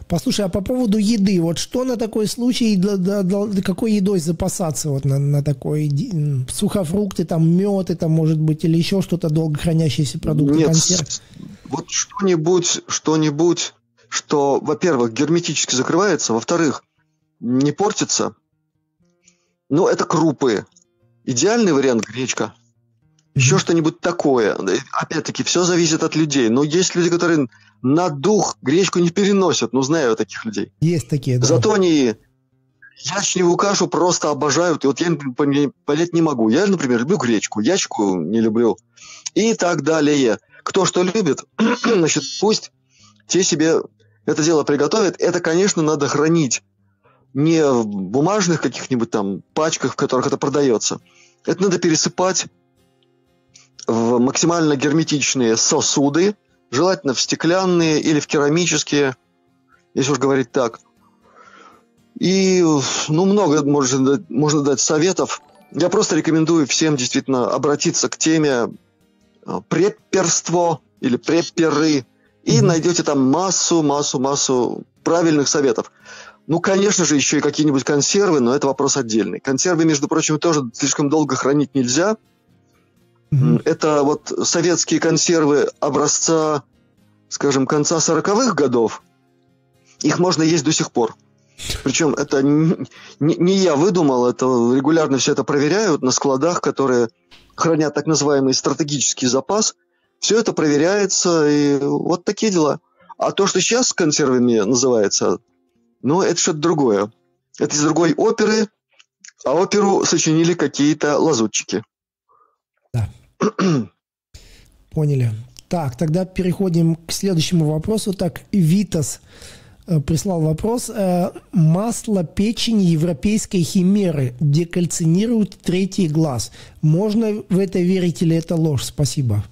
Послушай, а по поводу еды, вот что на такой случай, для, для, для, какой едой запасаться вот на, на такой сухофрукты, там мед, это может быть, или еще что-то долго хранящиеся продукты, Нет, консерв? вот что-нибудь, что-нибудь, что, во-первых, герметически закрывается, во-вторых, не портится. Ну, это крупы. Идеальный вариант гречка. Еще mm-hmm. что-нибудь такое. Опять-таки, все зависит от людей. Но есть люди, которые на дух гречку не переносят. Ну, знаю я таких людей. Есть такие, да. Зато они ячневую кашу просто обожают. И вот я понять не могу. Я, например, люблю гречку, ячку не люблю. И так далее. Кто что любит, значит, пусть те себе это дело приготовят. Это, конечно, надо хранить не в бумажных каких-нибудь там пачках, в которых это продается. Это надо пересыпать в максимально герметичные сосуды, желательно в стеклянные или в керамические, если уж говорить так. И, ну, много можно, можно дать советов. Я просто рекомендую всем действительно обратиться к теме а, препперство или препперы, и mm-hmm. найдете там массу, массу, массу правильных советов. Ну, конечно же, еще и какие-нибудь консервы, но это вопрос отдельный. Консервы, между прочим, тоже слишком долго хранить нельзя – Это вот советские консервы образца, скажем, конца 40-х годов. Их можно есть до сих пор. Причем это не, не я выдумал, это регулярно все это проверяют на складах, которые хранят так называемый стратегический запас. Все это проверяется, и вот такие дела. А то, что сейчас консервами называется, ну, это что-то другое. Это из другой оперы, а оперу сочинили какие-то лазутчики. Поняли. Так, тогда переходим к следующему вопросу. Так, Витас э, прислал вопрос. Э, масло печени европейской химеры декальцинирует третий глаз. Можно в это верить или это ложь? Спасибо.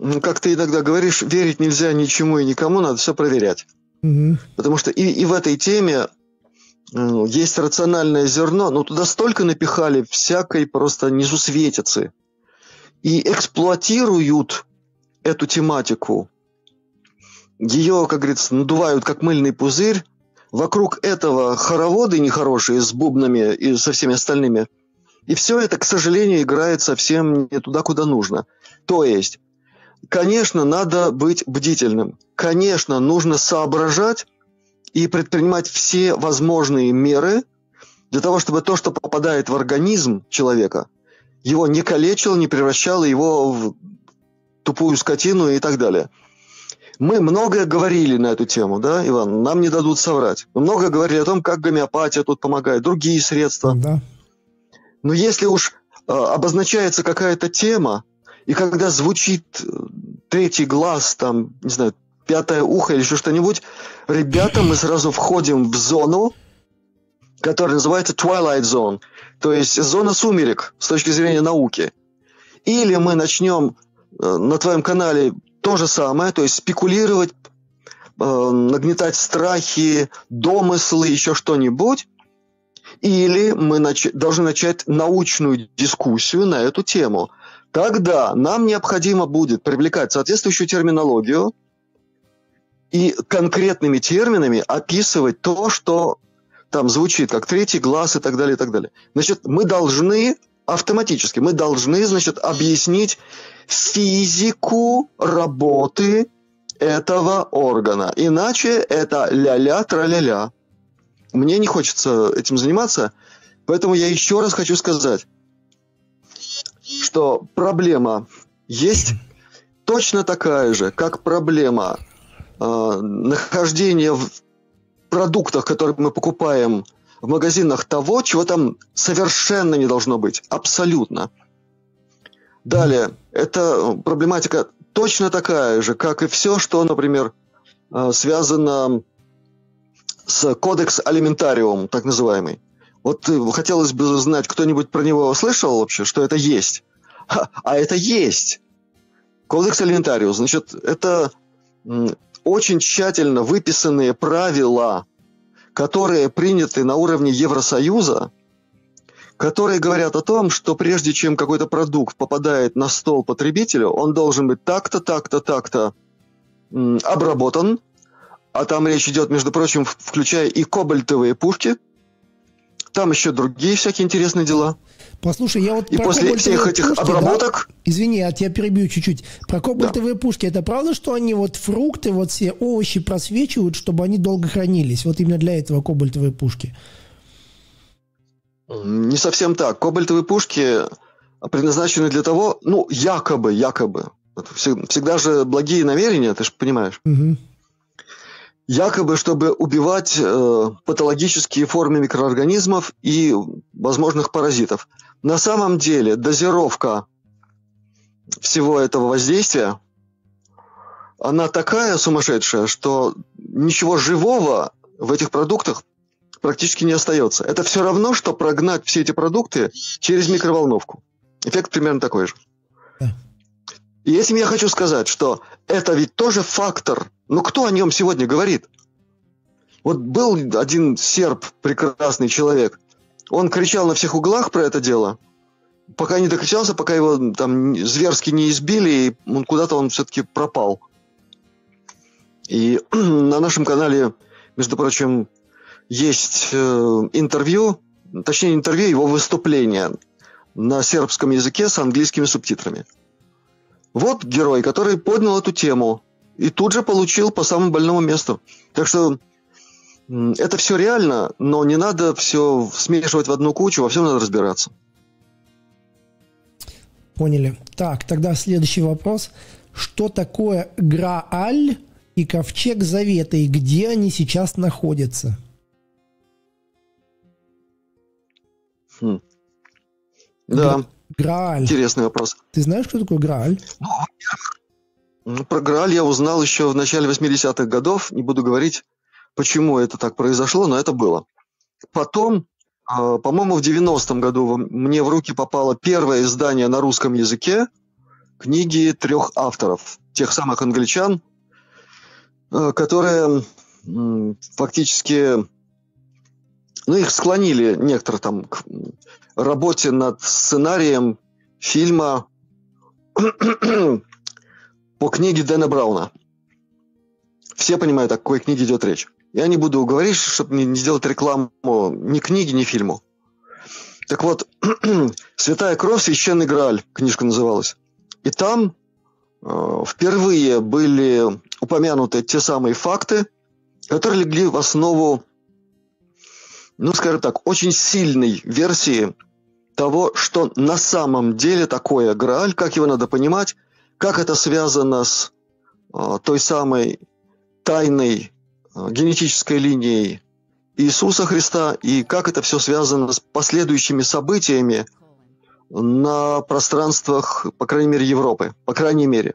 Ну, как ты иногда говоришь, верить нельзя ничему и никому, надо все проверять. Угу. Потому что и, и в этой теме есть рациональное зерно, но туда столько напихали всякой просто несусветицы. И эксплуатируют эту тематику. Ее, как говорится, надувают как мыльный пузырь. Вокруг этого хороводы нехорошие с бубнами и со всеми остальными. И все это, к сожалению, играет совсем не туда, куда нужно. То есть, конечно, надо быть бдительным. Конечно, нужно соображать, и предпринимать все возможные меры для того, чтобы то, что попадает в организм человека, его не калечило, не превращало его в тупую скотину и так далее. Мы многое говорили на эту тему, да, Иван? Нам не дадут соврать. Мы много говорили о том, как гомеопатия тут помогает, другие средства. Да. Но если уж э, обозначается какая-то тема, и когда звучит э, третий глаз, там, не знаю, пятое ухо или еще что-нибудь, ребята, мы сразу входим в зону, которая называется Twilight Zone, то есть зона сумерек с точки зрения науки. Или мы начнем э, на твоем канале то же самое, то есть спекулировать, э, нагнетать страхи, домыслы, еще что-нибудь, или мы нач- должны начать научную дискуссию на эту тему. Тогда нам необходимо будет привлекать соответствующую терминологию – и конкретными терминами описывать то, что там звучит, как третий глаз и так далее, и так далее. Значит, мы должны автоматически, мы должны, значит, объяснить физику работы этого органа. Иначе это ля-ля, тра-ля-ля. Мне не хочется этим заниматься, поэтому я еще раз хочу сказать, что проблема есть точно такая же, как проблема э, нахождения в продуктах, которые мы покупаем в магазинах, того, чего там совершенно не должно быть. Абсолютно. Далее, это проблематика точно такая же, как и все, что, например, э, связано с кодекс алиментариум, так называемый. Вот э, хотелось бы знать, кто-нибудь про него слышал вообще, что это есть? А, а это есть. Кодекс алиментариум, значит, это очень тщательно выписанные правила, которые приняты на уровне Евросоюза, которые говорят о том, что прежде чем какой-то продукт попадает на стол потребителю, он должен быть так-то, так-то, так-то обработан, а там речь идет, между прочим, включая и кобальтовые пушки, там еще другие всякие интересные дела. Послушай, я вот и после всех этих пушки, обработок... Да? Извини, я тебя перебью чуть-чуть. Про кобальтовые да. пушки, это правда, что они вот фрукты, вот все овощи просвечивают, чтобы они долго хранились? Вот именно для этого кобальтовые пушки. Не совсем так. Кобальтовые пушки предназначены для того, ну, якобы, якобы. Всегда же благие намерения, ты же понимаешь. Угу. Якобы, чтобы убивать э, патологические формы микроорганизмов и возможных паразитов. На самом деле дозировка всего этого воздействия, она такая сумасшедшая, что ничего живого в этих продуктах практически не остается. Это все равно, что прогнать все эти продукты через микроволновку. Эффект примерно такой же. И если я хочу сказать, что это ведь тоже фактор, ну кто о нем сегодня говорит? Вот был один серб, прекрасный человек, он кричал на всех углах про это дело, пока не докричался, пока его там зверски не избили, и он куда-то он все-таки пропал. И на нашем канале, между прочим, есть э, интервью, точнее интервью его выступления на сербском языке с английскими субтитрами. Вот герой, который поднял эту тему и тут же получил по самому больному месту. Так что это все реально, но не надо все смешивать в одну кучу, во всем надо разбираться. Поняли. Так, тогда следующий вопрос. Что такое Грааль и Ковчег Завета, и где они сейчас находятся? Хм. Да. Грааль. Интересный вопрос. Ты знаешь, что такое Грааль? Ну, про Грааль я узнал еще в начале 80-х годов. Не буду говорить, почему это так произошло, но это было. Потом, а, по-моему, в 90-м году мне в руки попало первое издание на русском языке книги трех авторов, тех самых англичан, а, которые фактически ну, их склонили некоторые там к работе над сценарием фильма по книге Дэна Брауна. Все понимают, о какой книге идет речь. Я не буду говорить, чтобы не сделать рекламу ни книги, ни фильму. Так вот, «Святая кровь. Священный Грааль» книжка называлась. И там э, впервые были упомянуты те самые факты, которые легли в основу ну, скажем так, очень сильной версии того, что на самом деле такое Грааль, как его надо понимать, как это связано с э, той самой тайной генетической линией Иисуса Христа и как это все связано с последующими событиями на пространствах, по крайней мере, Европы, по крайней мере.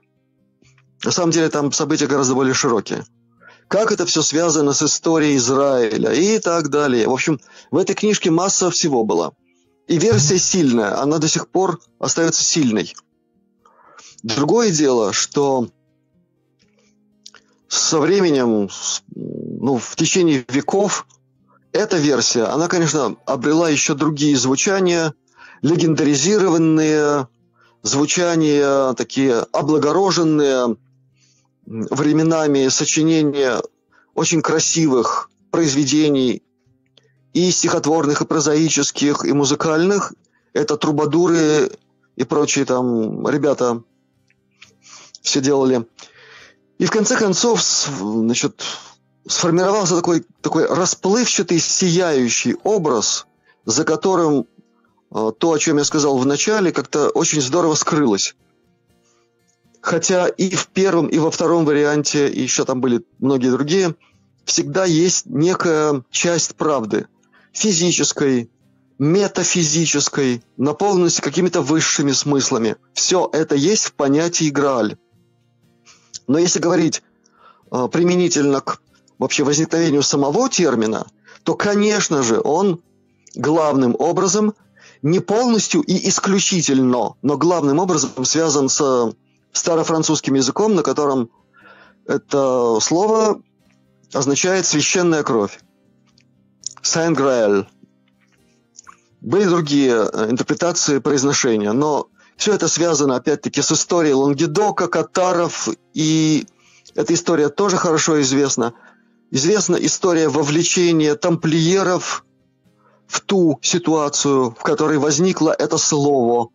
На самом деле там события гораздо более широкие как это все связано с историей Израиля и так далее. В общем, в этой книжке масса всего была. И версия сильная, она до сих пор остается сильной. Другое дело, что со временем, ну, в течение веков, эта версия, она, конечно, обрела еще другие звучания, легендаризированные, звучания такие облагороженные – временами сочинения очень красивых произведений и стихотворных, и прозаических, и музыкальных. Это трубадуры и прочие там ребята все делали. И в конце концов, значит, сформировался такой, такой расплывчатый, сияющий образ, за которым э, то, о чем я сказал в начале, как-то очень здорово скрылось. Хотя и в первом, и во втором варианте, и еще там были многие другие, всегда есть некая часть правды. Физической, метафизической, наполненности какими-то высшими смыслами. Все это есть в понятии Грааль. Но если говорить э, применительно к вообще возникновению самого термина, то, конечно же, он главным образом не полностью и исключительно, но главным образом связан с старофранцузским языком, на котором это слово означает священная кровь. Saint Graal. Были другие э, интерпретации произношения, но все это связано, опять-таки, с историей Лангедока, катаров, и эта история тоже хорошо известна. Известна история вовлечения тамплиеров в ту ситуацию, в которой возникло это слово.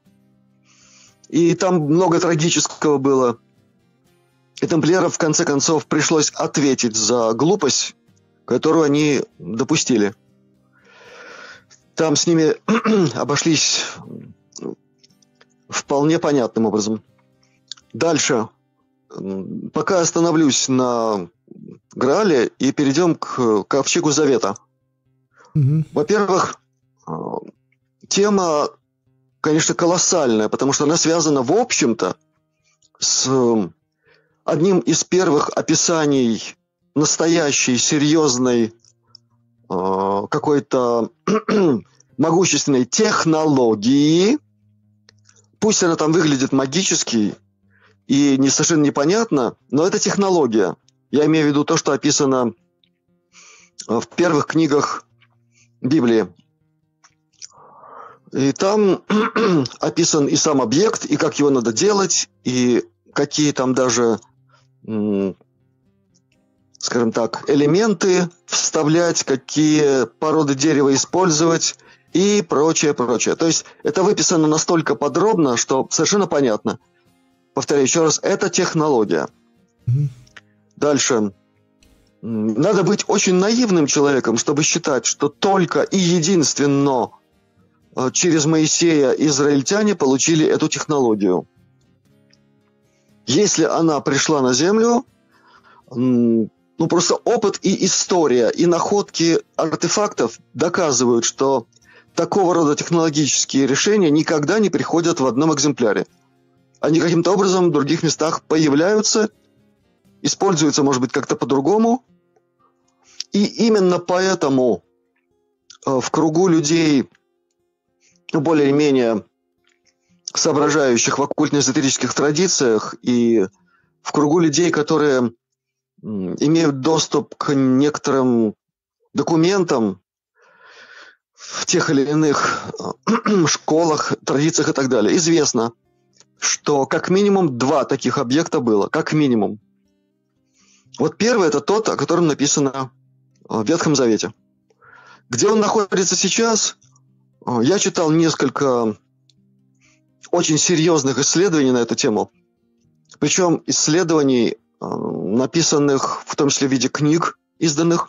И там много трагического было. И тамплиерам, в конце концов, пришлось ответить за глупость, которую они допустили. Там с ними обошлись вполне понятным образом. Дальше. Пока остановлюсь на Граале и перейдем к Ковчегу Завета. Угу. Во-первых, а, тема, конечно, колоссальная, потому что она связана, в общем-то, с одним из первых описаний настоящей, серьезной э, какой-то могущественной технологии. Пусть она там выглядит магически и не совершенно непонятно, но это технология. Я имею в виду то, что описано в первых книгах Библии. И там описан и сам объект, и как его надо делать, и какие там даже скажем так, элементы вставлять, какие породы дерева использовать и прочее, прочее. То есть это выписано настолько подробно, что совершенно понятно. Повторяю еще раз, это технология. Mm-hmm. Дальше. Надо быть очень наивным человеком, чтобы считать, что только и единственно э, через Моисея израильтяне получили эту технологию. Если она пришла на Землю, ну просто опыт и история, и находки артефактов доказывают, что такого рода технологические решения никогда не приходят в одном экземпляре. Они каким-то образом в других местах появляются, используются, может быть, как-то по-другому. И именно поэтому э, в кругу людей более-менее соображающих в оккультно-эзотерических традициях и в кругу людей, которые имеют доступ к некоторым документам в тех или иных э, школах, традициях и так далее. Известно, что как минимум два таких объекта было, как минимум. Вот первый – это тот, о котором написано в Ветхом Завете. Где он находится сейчас, э, я читал несколько очень серьезных исследований на эту тему. Причем исследований, э, написанных в том числе в виде книг, изданных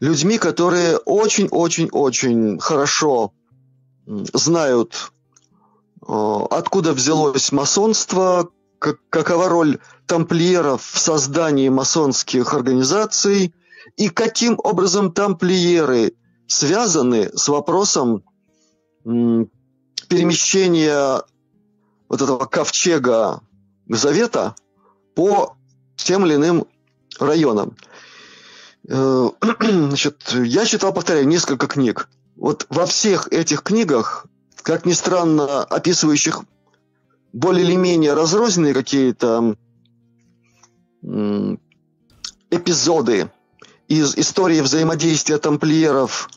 людьми, которые очень-очень-очень хорошо знают, э, откуда взялось масонство, какова роль тамплиеров в создании масонских организаций и каким образом тамплиеры связаны с вопросом перемещения вот этого ковчега Завета по тем или иным районам. Э, значит, я читал, повторяю, несколько книг. Вот во всех этих книгах, как ни странно, описывающих более или менее разрозненные какие-то эпизоды из истории взаимодействия тамплиеров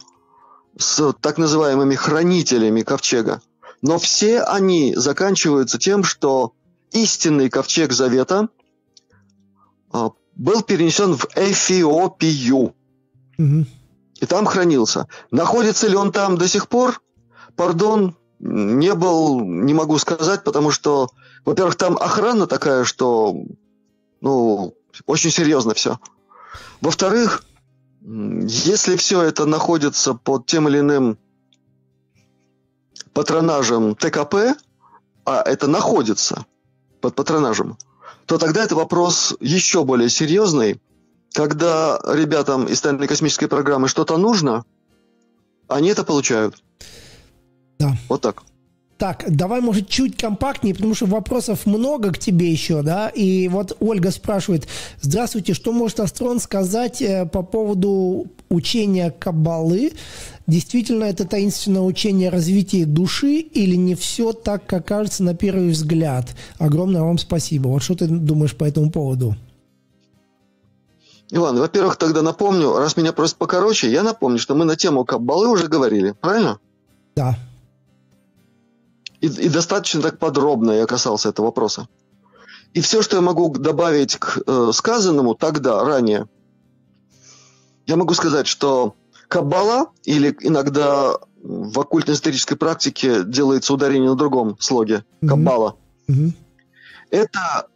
с так называемыми хранителями ковчега – но все они заканчиваются тем, что истинный ковчег Завета а, был перенесен в Эфиопию. Угу. И там хранился. Находится ли он там до сих пор? Пардон, не был, не могу сказать, потому что, во-первых, там охрана такая, что, ну, очень серьезно все. Во-вторых, если все это находится под тем или иным патронажем ТКП, а это находится под патронажем, то тогда это вопрос еще более серьезный. когда ребятам из тайной космической программы что-то нужно, они это получают. Да. Вот так. Так, давай, может, чуть компактнее, потому что вопросов много к тебе еще, да? И вот Ольга спрашивает, здравствуйте, что может Астрон сказать э, по поводу учения Каббалы? Действительно, это таинственное учение развития души или не все так, как кажется на первый взгляд? Огромное вам спасибо. Вот что ты думаешь по этому поводу? Иван, во-первых, тогда напомню, раз меня просят покороче, я напомню, что мы на тему Каббалы уже говорили, правильно? Да. И, и достаточно так подробно я касался этого вопроса. И все, что я могу добавить к э, сказанному тогда, ранее, я могу сказать, что Каббала, или иногда в оккультно-исторической практике делается ударение на другом слоге, Каббала, mm-hmm. это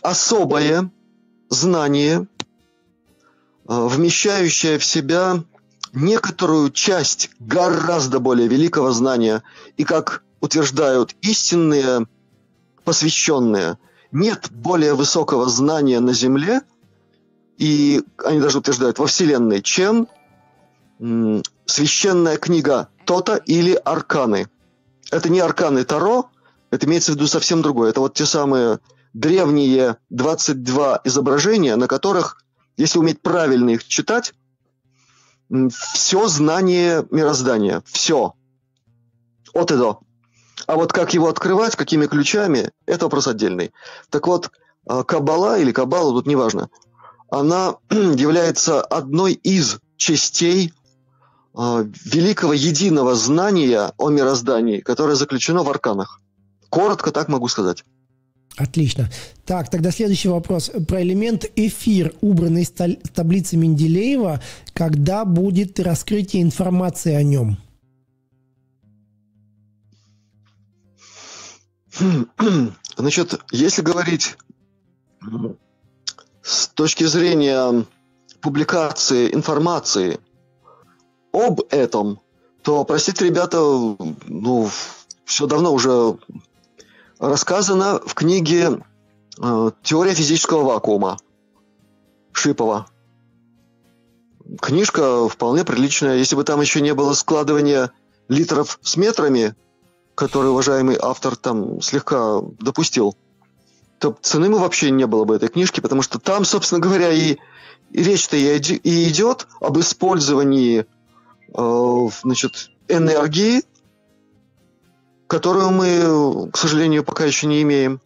особое знание, э, вмещающее в себя некоторую часть гораздо более великого знания. И как утверждают истинные посвященные, нет более высокого знания на Земле, и они даже утверждают во Вселенной, чем священная книга Тота или Арканы. Это не Арканы Таро, это имеется в виду совсем другое. Это вот те самые древние 22 изображения, на которых, если уметь правильно их читать, все знание мироздания, все, от и до. А вот как его открывать, какими ключами, это вопрос отдельный. Так вот, а, Каббала или Каббала, тут неважно, она является одной из частей великого единого знания о мироздании, которое заключено в арканах. Коротко так могу сказать. Отлично. Так, тогда следующий вопрос. Про элемент эфир, убранный из таблицы Менделеева, когда будет раскрытие информации о нем? Значит, если говорить с точки зрения публикации информации об этом, то, простите, ребята, ну, все давно уже рассказано в книге э, «Теория физического вакуума» Шипова. Книжка вполне приличная. Если бы там еще не было складывания литров с метрами, который уважаемый автор там слегка допустил, то цены мы вообще не было бы этой книжки, потому что там, собственно говоря, и, и речь-то и, и идет об использовании значит, энергии, которую мы, к сожалению, пока еще не имеем,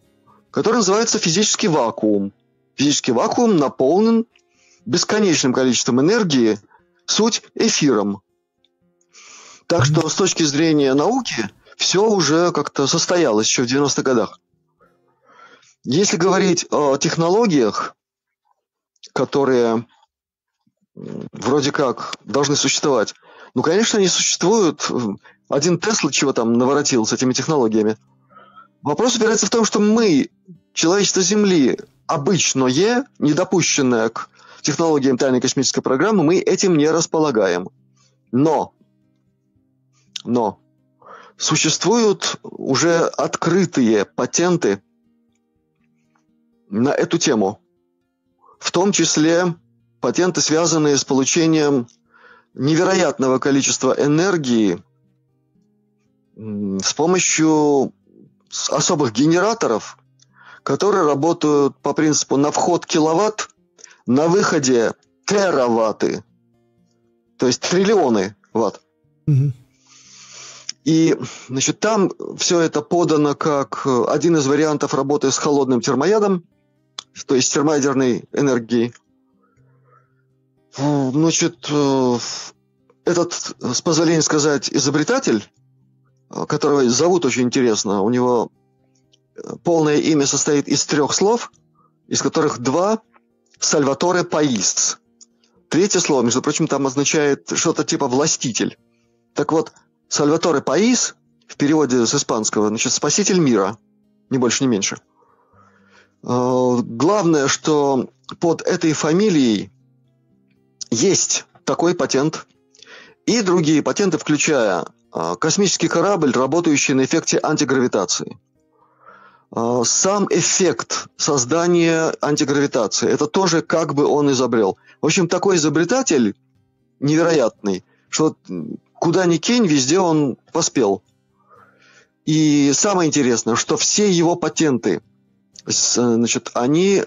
которая называется физический вакуум. Физический вакуум наполнен бесконечным количеством энергии, суть эфиром. Так что с точки зрения науки все уже как-то состоялось еще в 90-х годах. Если говорить о технологиях, которые вроде как должны существовать, ну, конечно, они существуют. Один Тесла чего там наворотил с этими технологиями. Вопрос упирается в том, что мы, человечество Земли, обычное, недопущенное к технологиям тайной космической программы, мы этим не располагаем. Но, но Существуют уже открытые патенты на эту тему. В том числе патенты, связанные с получением невероятного количества энергии с помощью особых генераторов, которые работают по принципу на вход киловатт, на выходе тераватты, то есть триллионы ватт. Угу. И значит, там все это подано как э, один из вариантов работы с холодным термоядом, то есть термоядерной энергией. Значит, э, этот, с позволения сказать, изобретатель, э, которого зовут очень интересно, у него полное имя состоит из трех слов, из которых два Сальваторе Паис. Третье слово, между прочим, там означает что-то типа «властитель». Так вот, Сальваторе Паис, в переводе с испанского, значит, спаситель мира, ни больше, ни меньше. Э, главное, что под этой фамилией есть такой патент и другие патенты, включая э, космический корабль, работающий на эффекте антигравитации. а, сам эффект создания антигравитации. Это тоже как бы он изобрел. В общем, такой изобретатель невероятный, что куда ни кинь, везде он поспел. И самое интересное, что все его патенты, значит, они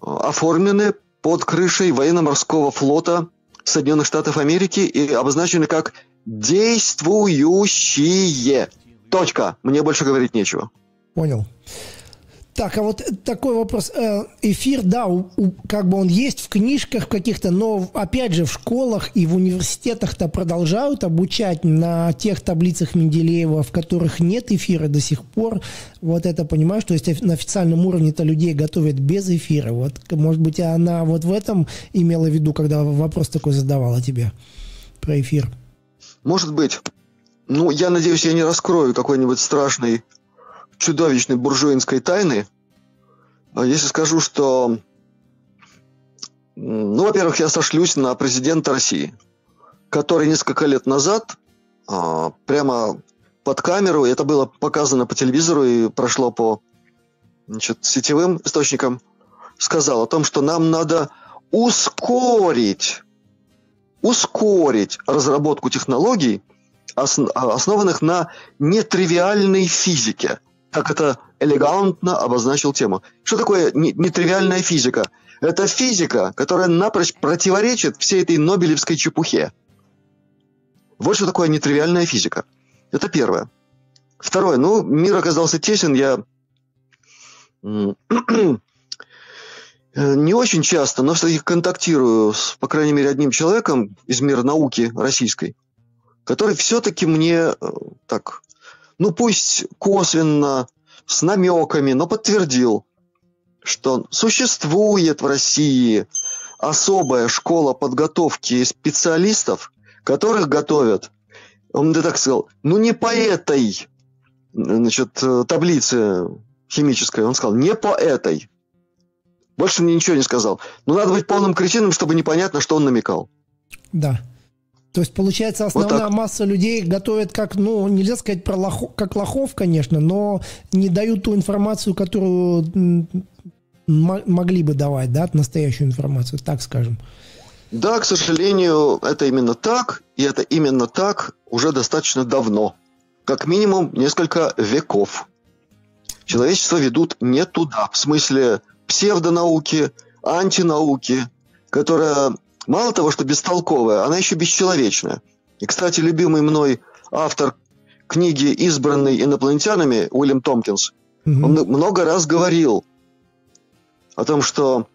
оформлены под крышей военно-морского флота Соединенных Штатов Америки и обозначены как действующие. Точка. Мне больше говорить нечего. Понял. Так, а вот такой вопрос. Э, эфир, да, как бы он есть в книжках каких-то, но опять же в школах и в университетах-то продолжают обучать на тех таблицах Менделеева, в которых нет эфира до сих пор. Вот это понимаешь, то есть на официальном уровне-то людей готовят без эфира. Вот, может быть, она вот в этом имела в виду, когда вопрос такой задавала тебе про эфир. Может быть. Ну, я надеюсь, я не раскрою какой-нибудь страшный чудовищной буржуинской тайны, а если скажу, что, ну, во-первых, я сошлюсь на президента России, который несколько лет назад а, прямо под камеру, это было показано по телевизору и прошло по значит, сетевым источникам, сказал о том, что нам надо ускорить, ускорить разработку технологий, основанных на нетривиальной физике как это элегантно обозначил тему. Что такое нетривиальная физика? Это физика, которая напрочь противоречит всей этой нобелевской чепухе. Вот что такое нетривиальная физика. Это первое. Второе. Ну, мир оказался тесен. Я не очень часто, но все-таки контактирую с, по крайней мере, одним человеком из мира науки российской, который все-таки мне э, так ну пусть косвенно, с намеками, но подтвердил, что существует в России особая школа подготовки специалистов, которых готовят, он да так сказал, ну не по этой значит, таблице химической, он сказал, не по этой. Больше мне ничего не сказал. Но надо быть полным кретином, чтобы непонятно, что он намекал. Да. То есть, получается, основная вот масса людей готовят как, ну, нельзя сказать про лохов, как лохов, конечно, но не дают ту информацию, которую могли бы давать, да, настоящую информацию, так скажем. Да, к сожалению, это именно так, и это именно так уже достаточно давно. Как минимум несколько веков. Человечество ведут не туда, в смысле псевдонауки, антинауки, которая Мало того, что бестолковая, она еще бесчеловечная. И, кстати, любимый мной автор книги «Избранный инопланетянами» Уильям Томпкинс, угу. он много раз говорил о том, что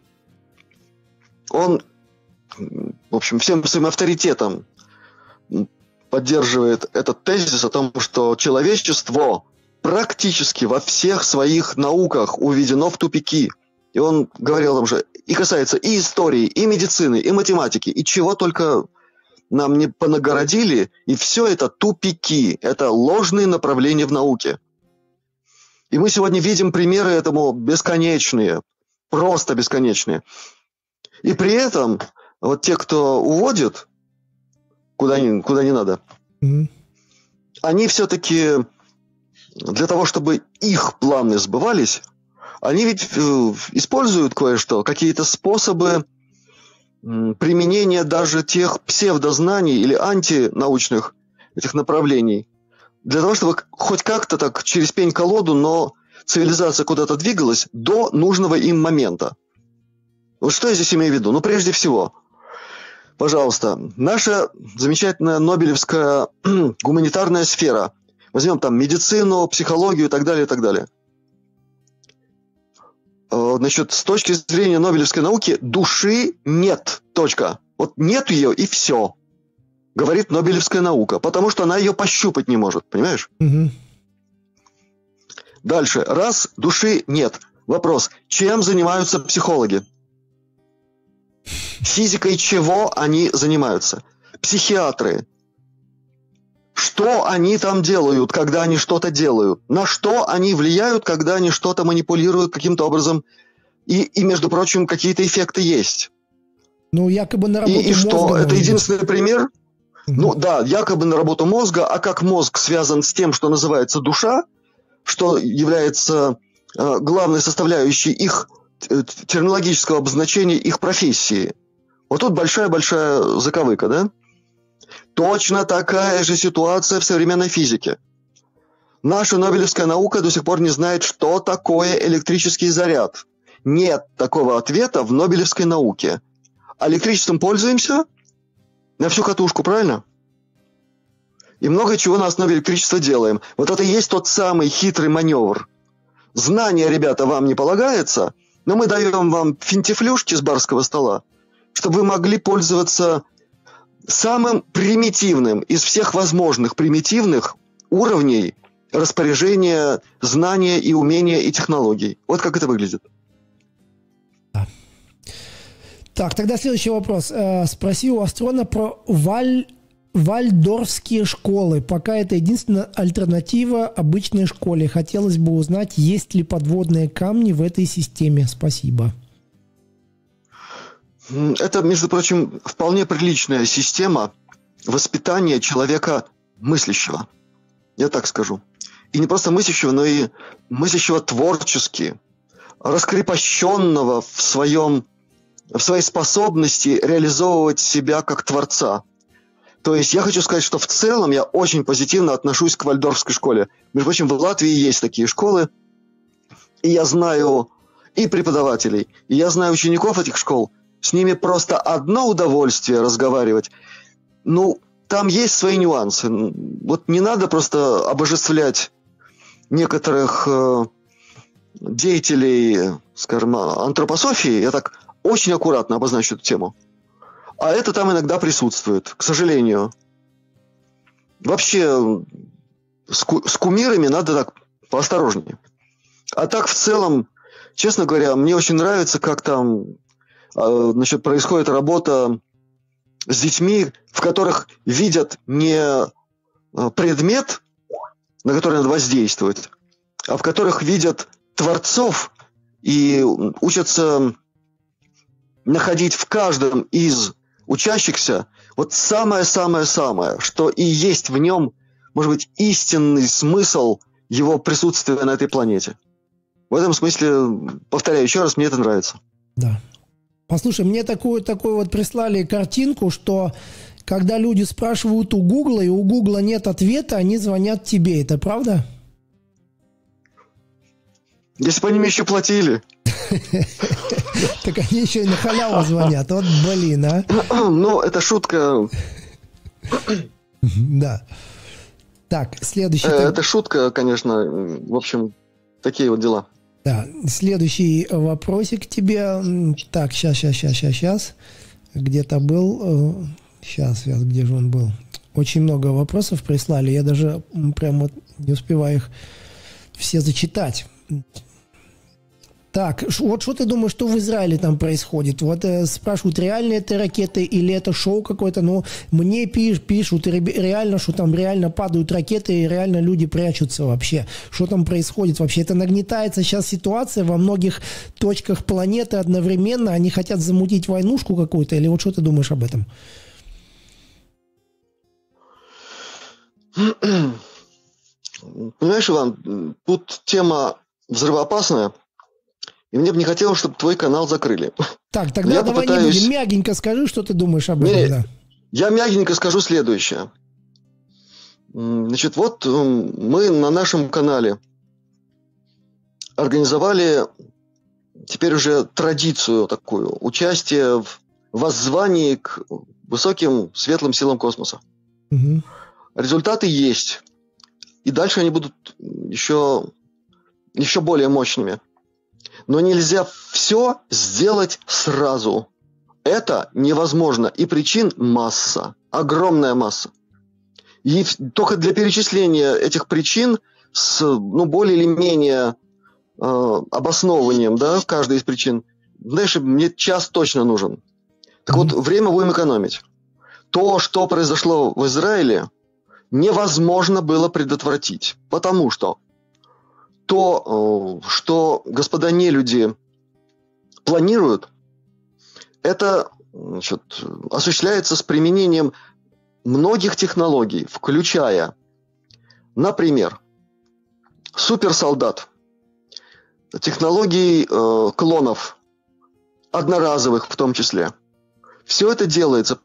он, в общем, всем своим авторитетом поддерживает этот тезис о том, что человечество практически во всех своих науках уведено в тупики – и он говорил там же, и касается и истории, и медицины, и математики, и чего только нам не понагородили, и все это тупики, это ложные направления в науке. И мы сегодня видим примеры этому бесконечные, просто бесконечные. И при этом вот те, кто уводит куда не, куда не надо, mm-hmm. они все-таки для того, чтобы их планы сбывались, они ведь э, используют кое-что, какие-то способы применения даже тех псевдознаний или антинаучных этих направлений, для того, чтобы хоть как-то так через пень-колоду, но цивилизация куда-то двигалась до нужного им момента. Вот что я здесь имею в виду? Ну, прежде всего, пожалуйста, наша замечательная Нобелевская гуманитарная сфера. Возьмем там медицину, психологию и так далее, и так далее – значит, с точки зрения Нобелевской науки души нет. Точка. Вот нет ее и все. Говорит Нобелевская наука. Потому что она ее пощупать не может. Понимаешь? Угу. Дальше. Раз души нет. Вопрос. Чем занимаются психологи? Физикой чего они занимаются? Психиатры, что они там делают, когда они что-то делают, на что они влияют, когда они что-то манипулируют каким-то образом, и, и между прочим, какие-то эффекты есть. Ну, якобы на работу И, и что, это единственный пример? Угу. Ну да, якобы на работу мозга, а как мозг связан с тем, что называется душа, что является э, главной составляющей их э, терминологического обозначения их профессии. Вот тут большая-большая заковыка, да? Точно такая же ситуация в современной физике. Наша Нобелевская наука до сих пор не знает, что такое электрический заряд. Нет такого ответа в Нобелевской науке. А электричеством пользуемся на всю катушку, правильно? И много чего на основе электричества делаем. Вот это и есть тот самый хитрый маневр. Знания, ребята, вам не полагается, но мы даем вам финтифлюшки с барского стола, чтобы вы могли пользоваться самым примитивным из всех возможных примитивных уровней распоряжения знания и умения и технологий. Вот как это выглядит. Так, тогда следующий вопрос. Э, спроси у Астрона про Валь... Вальдорфские школы. Пока это единственная альтернатива обычной школе. Хотелось бы узнать, есть ли подводные камни в этой системе. Спасибо. Это, между прочим, вполне приличная система воспитания человека мыслящего. Я так скажу. И не просто мыслящего, но и мыслящего творчески, раскрепощенного в своем в своей способности реализовывать себя как творца. То есть я хочу сказать, что в целом я очень позитивно отношусь к Вальдорфской школе. Между прочим, в Латвии есть такие школы, и я знаю и преподавателей, и я знаю учеников этих школ. С ними просто одно удовольствие разговаривать. Ну, там есть свои нюансы. Вот не надо просто обожествлять некоторых э, деятелей, скажем, антропософии. Я так очень аккуратно обозначу эту тему. А это там иногда присутствует, к сожалению. Вообще, с, ку- с кумирами надо так поосторожнее. А так, в целом, честно говоря, мне очень нравится, как там значит, происходит работа с детьми, в которых видят не а, предмет, на который надо воздействовать, а в которых видят творцов и учатся находить в каждом из учащихся вот самое-самое-самое, что и есть в нем, может быть, истинный смысл его присутствия на этой планете. В этом смысле, повторяю еще раз, мне это нравится. Да. Послушай, мне такую, такую вот прислали картинку, что когда люди спрашивают у Гугла, и у Гугла нет ответа, они звонят тебе. Это правда? Если бы они мне еще платили. Так они еще и на халяву звонят. Вот блин, а. Ну, это шутка. Да. Так, следующий... Э, это шутка, конечно. В общем, такие вот дела. Да, следующий вопросик тебе. Так, сейчас, сейчас, сейчас, сейчас, сейчас. Где-то был. Сейчас, э, сейчас, где же он был? Очень много вопросов прислали. Я даже прямо не успеваю их все зачитать. Так, вот что ты думаешь, что в Израиле там происходит? Вот э, спрашивают, реально это ракеты или это шоу какое-то? Но мне пиш, пишут реально, что там реально падают ракеты и реально люди прячутся вообще. Что там происходит вообще? Это нагнетается сейчас ситуация во многих точках планеты одновременно. Они хотят замутить войнушку какую-то? Или вот что ты думаешь об этом? Понимаешь, Иван, тут тема взрывоопасная. И мне бы не хотелось, чтобы твой канал закрыли. Так, тогда я давай попытаюсь... не будем. Мягенько скажи, что ты думаешь об этом. Не, да. Я мягенько скажу следующее. Значит, вот мы на нашем канале организовали теперь уже традицию такую, участие в воззвании к высоким светлым силам космоса. Угу. Результаты есть. И дальше они будут еще, еще более мощными. Но нельзя все сделать сразу. Это невозможно. И причин масса. Огромная масса. И только для перечисления этих причин с ну, более или менее э, обоснованием да, каждой из причин, знаешь, мне час точно нужен. Так вот, время будем экономить. То, что произошло в Израиле, невозможно было предотвратить. Потому что то, э, что господа нелюди планируют, это значит, осуществляется с применением многих технологий, включая, например, суперсолдат, технологий э, клонов, одноразовых в том числе. Все это делается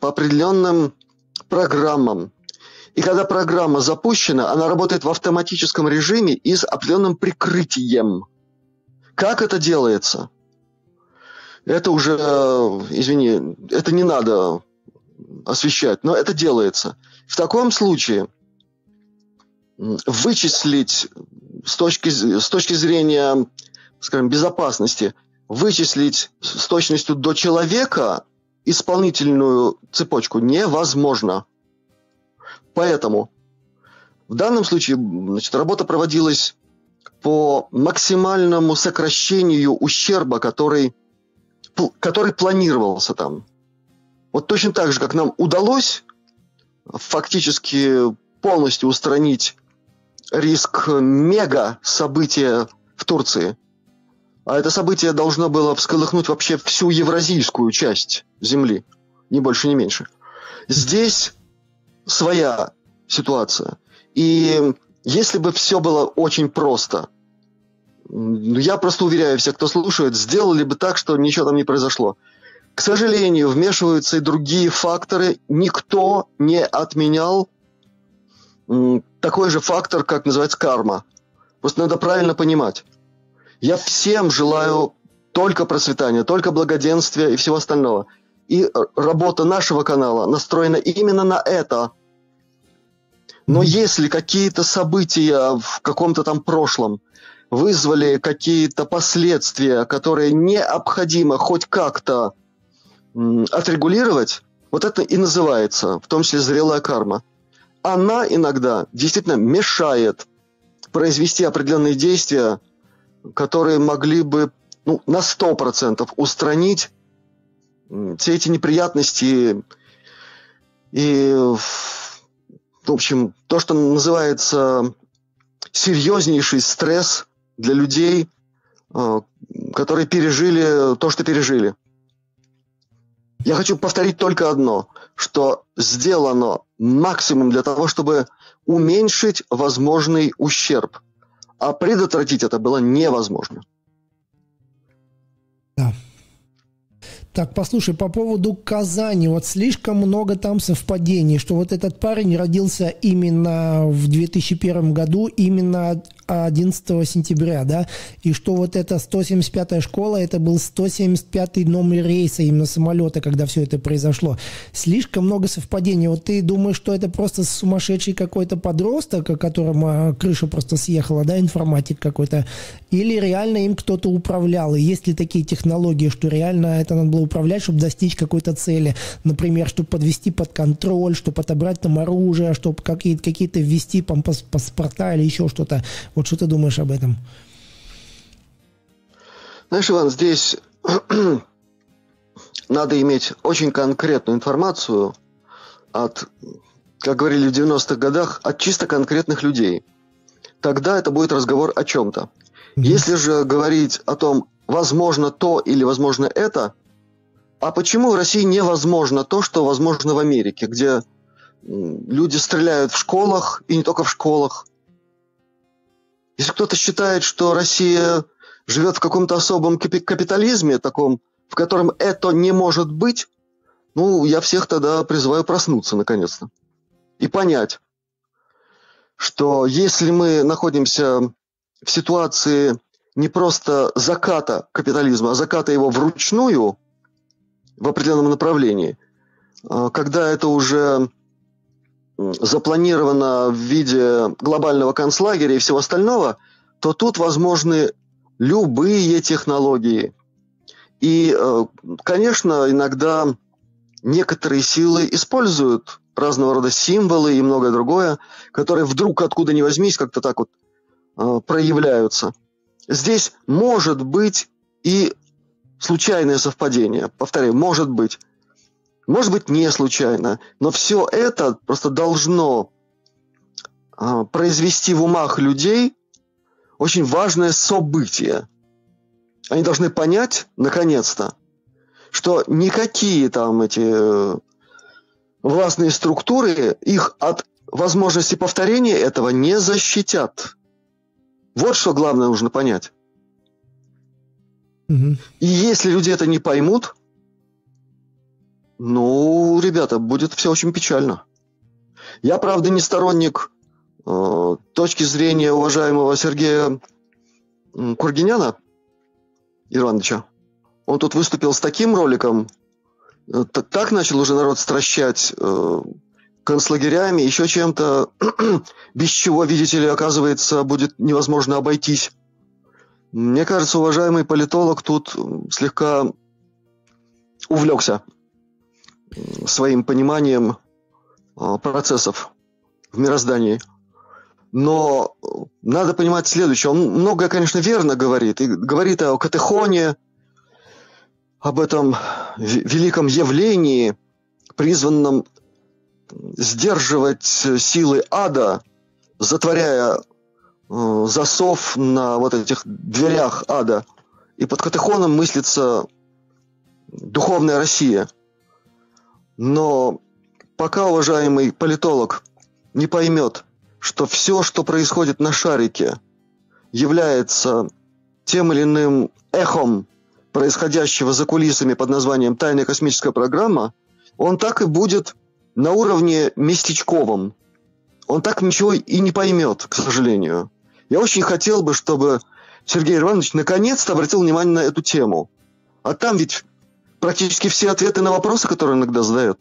по определенным программам. И когда программа запущена, она работает в автоматическом режиме и с определенным прикрытием. Как это делается? Это уже, э, извини, это не надо освещать, но это делается. В таком случае вычислить с точки, с точки зрения, скажем, безопасности, вычислить с точностью до человека исполнительную цепочку невозможно. Поэтому в данном случае значит, работа проводилась по максимальному сокращению ущерба, который, который планировался там. Вот точно так же, как нам удалось фактически полностью устранить риск мега события в Турции. А это событие должно было всколыхнуть вообще всю евразийскую часть Земли. Ни больше, ни меньше. Здесь своя ситуация. И если бы все было очень просто, я просто уверяю всех, кто слушает, сделали бы так, что ничего там не произошло. К сожалению, вмешиваются и другие факторы. Никто не отменял такой же фактор, как называется карма. Просто надо правильно понимать. Я всем желаю только процветания, только благоденствия и всего остального. И работа нашего канала настроена именно на это. Но если какие-то события в каком-то там прошлом вызвали какие-то последствия, которые необходимо хоть как-то отрегулировать, вот это и называется, в том числе зрелая карма она иногда действительно мешает произвести определенные действия, которые могли бы ну, на 100% устранить все эти неприятности и, в общем, то, что называется серьезнейший стресс для людей, э, которые пережили то, что пережили. Я хочу повторить только одно, что сделано максимум для того, чтобы уменьшить возможный ущерб. А предотвратить это было невозможно. Да. Так, послушай, по поводу Казани, вот слишком много там совпадений, что вот этот парень родился именно в 2001 году, именно 11 сентября, да, и что вот эта 175-я школа, это был 175-й номер рейса именно самолета, когда все это произошло. Слишком много совпадений. Вот ты думаешь, что это просто сумасшедший какой-то подросток, о котором а, крыша просто съехала, да, информатик какой-то, или реально им кто-то управлял? И есть ли такие технологии, что реально это надо было управлять, чтобы достичь какой-то цели? Например, чтобы подвести под контроль, чтобы отобрать там оружие, чтобы какие-то какие ввести там, паспорта или еще что-то. Вот что ты думаешь об этом? Знаешь, Иван, здесь надо иметь очень конкретную информацию от, как говорили в 90-х годах, от чисто конкретных людей. Тогда это будет разговор о чем-то. Mm-hmm. Если же говорить о том, возможно то или возможно это, а почему в России невозможно то, что возможно в Америке, где люди стреляют в школах, и не только в школах, если кто-то считает, что Россия живет в каком-то особом капитализме, таком, в котором это не может быть, ну, я всех тогда призываю проснуться наконец-то и понять, что если мы находимся в ситуации не просто заката капитализма, а заката его вручную в определенном направлении, а, когда это уже запланировано в виде глобального концлагеря и всего остального, то тут возможны любые технологии. И, э, конечно, иногда некоторые силы используют разного рода символы и многое другое, которые вдруг откуда ни возьмись как-то так вот э, проявляются. Здесь может быть и случайное совпадение. Повторяю, может быть. Может быть, не случайно, но все это просто должно а, произвести в умах людей очень важное событие. Они должны понять, наконец-то, что никакие там эти э, властные структуры их от возможности повторения этого не защитят. Вот что главное нужно понять. Угу. И если люди это не поймут, ну, ребята, будет все очень печально. Я, правда, не сторонник э, точки зрения уважаемого Сергея Кургиняна Ивановича. Он тут выступил с таким роликом, э, так начал уже народ стращать э, концлагерями, еще чем-то, без чего, видите ли, оказывается, будет невозможно обойтись. Мне кажется, уважаемый политолог тут слегка увлекся своим пониманием э, процессов в мироздании. Но надо понимать следующее. Он многое, конечно, верно говорит. И говорит о катехоне, об этом великом явлении, призванном сдерживать силы ада, затворяя э, засов на вот этих дверях ада. И под катехоном мыслится духовная Россия. Но пока уважаемый политолог не поймет, что все, что происходит на шарике, является тем или иным эхом происходящего за кулисами под названием «Тайная космическая программа», он так и будет на уровне местечковом. Он так ничего и не поймет, к сожалению. Я очень хотел бы, чтобы Сергей Иванович наконец-то обратил внимание на эту тему. А там ведь практически все ответы на вопросы, которые иногда задают.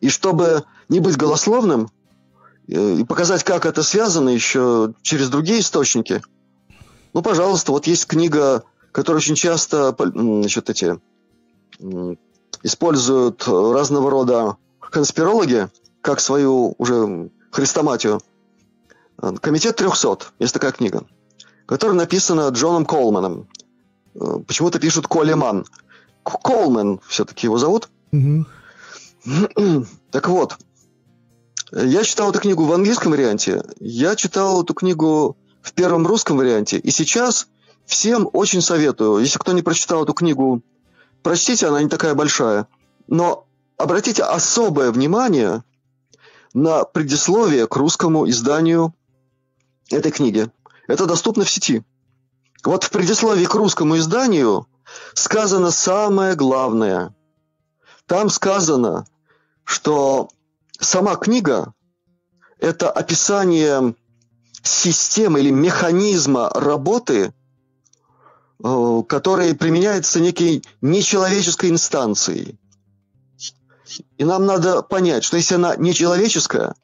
И чтобы не быть голословным, э, и показать, как это связано еще через другие источники, ну, пожалуйста, вот есть книга, которая очень часто значит, эти, используют разного рода конспирологи, как свою уже хрестоматию. Комитет 300, есть такая книга, которая написана Джоном Колманом. Э, почему-то пишут Колеман. Колман все-таки его зовут. Угу. Так вот, я читал эту книгу в английском варианте, я читал эту книгу в первом русском варианте, и сейчас всем очень советую, если кто не прочитал эту книгу, прочтите, она не такая большая, но обратите особое внимание на предисловие к русскому изданию этой книги. Это доступно в сети. Вот в предисловии к русскому изданию сказано самое главное. Там сказано, что сама книга – это описание системы или механизма работы, э, который применяется некой нечеловеческой инстанцией. И нам надо понять, что если она нечеловеческая,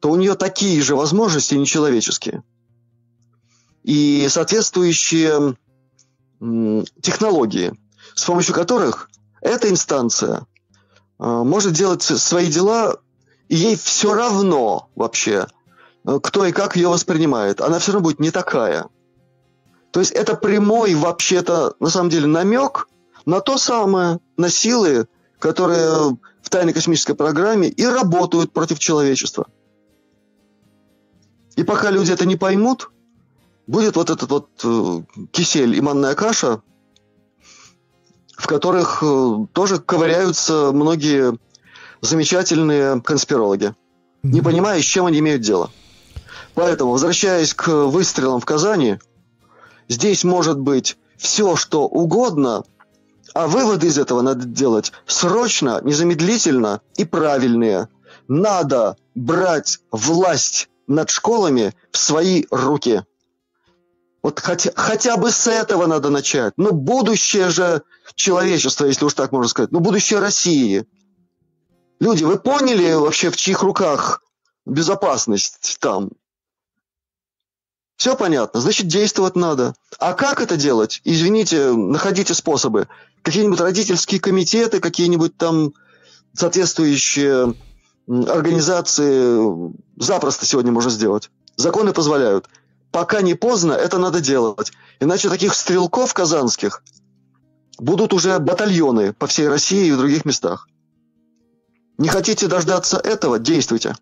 то у нее такие же возможности нечеловеческие. И соответствующие технологии, с помощью которых эта инстанция а, может делать свои дела, и ей все равно вообще, э, кто и как ее воспринимает. Она все равно будет не такая. То есть это прямой вообще-то, на самом деле, намек на то самое, на силы, которые в тайной космической программе и работают против человечества. И пока люди это не поймут, будет вот этот вот э, кисель и манная каша, в которых э, тоже ковыряются многие замечательные конспирологи, не понимая, с чем они имеют дело. Поэтому, возвращаясь к выстрелам в Казани, здесь может быть все, что угодно, а выводы из этого надо делать срочно, незамедлительно и правильные. Надо брать власть над школами в свои руки. Вот хотя, хотя бы с этого надо начать. Ну, будущее же человечества, если уж так можно сказать. Ну, будущее России. Люди, вы поняли вообще, в чьих руках безопасность там? Все понятно, значит, действовать надо. А как это делать? Извините, находите способы. Какие-нибудь родительские комитеты, какие-нибудь там соответствующие организации запросто сегодня можно сделать. Законы позволяют пока не поздно, это надо делать. Иначе таких стрелков казанских будут уже батальоны по всей России и в других местах. Не хотите дождаться этого? Действуйте.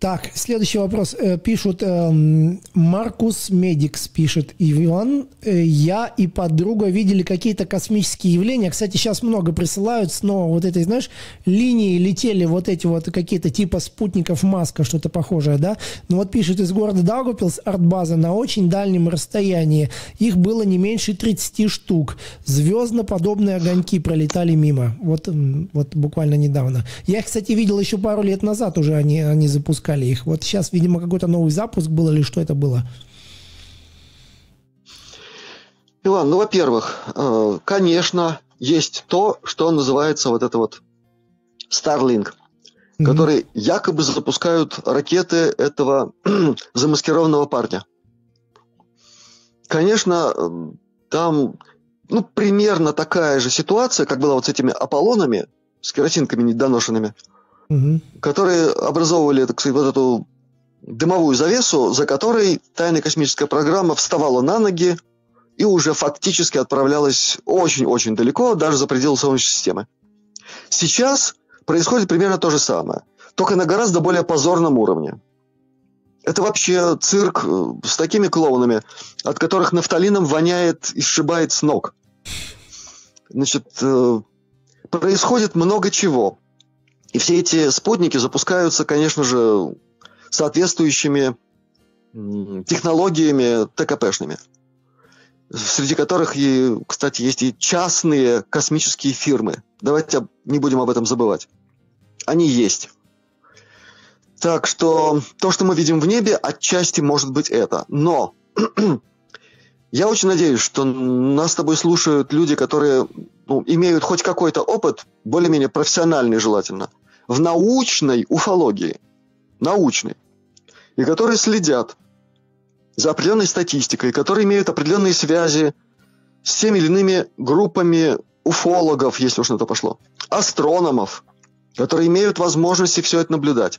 Так, следующий вопрос. Э, пишут, эм, Маркус Медикс пишет, Иван, э, я и подруга видели какие-то космические явления. Кстати, сейчас много присылают снова вот этой, знаешь, линии летели вот эти вот какие-то типа спутников Маска, что-то похожее, да? Ну вот пишет из города Даугавпилс, артбаза на очень дальнем расстоянии. Их было не меньше 30 штук. Звездно-подобные огоньки пролетали мимо. Вот, вот буквально недавно. Я их, кстати, видел еще пару лет назад уже они, они запускали запускали их. Вот сейчас, видимо, какой-то новый запуск был или что это было? Иван, ну, во-первых, э, конечно, есть то, что называется вот это вот Starlink, mm-hmm. которые якобы запускают ракеты этого замаскированного парня. Конечно, там ну, примерно такая же ситуация, как была вот с этими Аполлонами, с керосинками недоношенными – угу. которые образовывали, так сказать, вот эту дымовую завесу, за которой тайная космическая программа вставала на ноги и уже фактически отправлялась очень-очень далеко, даже за пределы Солнечной системы. Сейчас происходит примерно то же самое, только на гораздо более позорном уровне. Это вообще цирк э, с такими клоунами, от которых нафталином воняет и сшибает с ног. Значит, э, происходит много чего. И все эти спутники запускаются, конечно же, соответствующими технологиями ТКПшными, среди которых, и, кстати, есть и частные космические фирмы. Давайте не будем об этом забывать. Они есть. Так что то, что мы видим в небе, отчасти может быть это. Но я очень надеюсь, что нас с тобой слушают люди, которые ну, имеют хоть какой-то опыт, более-менее профессиональный желательно, в научной уфологии, научной, и которые следят за определенной статистикой, которые имеют определенные связи с теми или иными группами уфологов, если уж на то пошло, астрономов, которые имеют возможности все это наблюдать.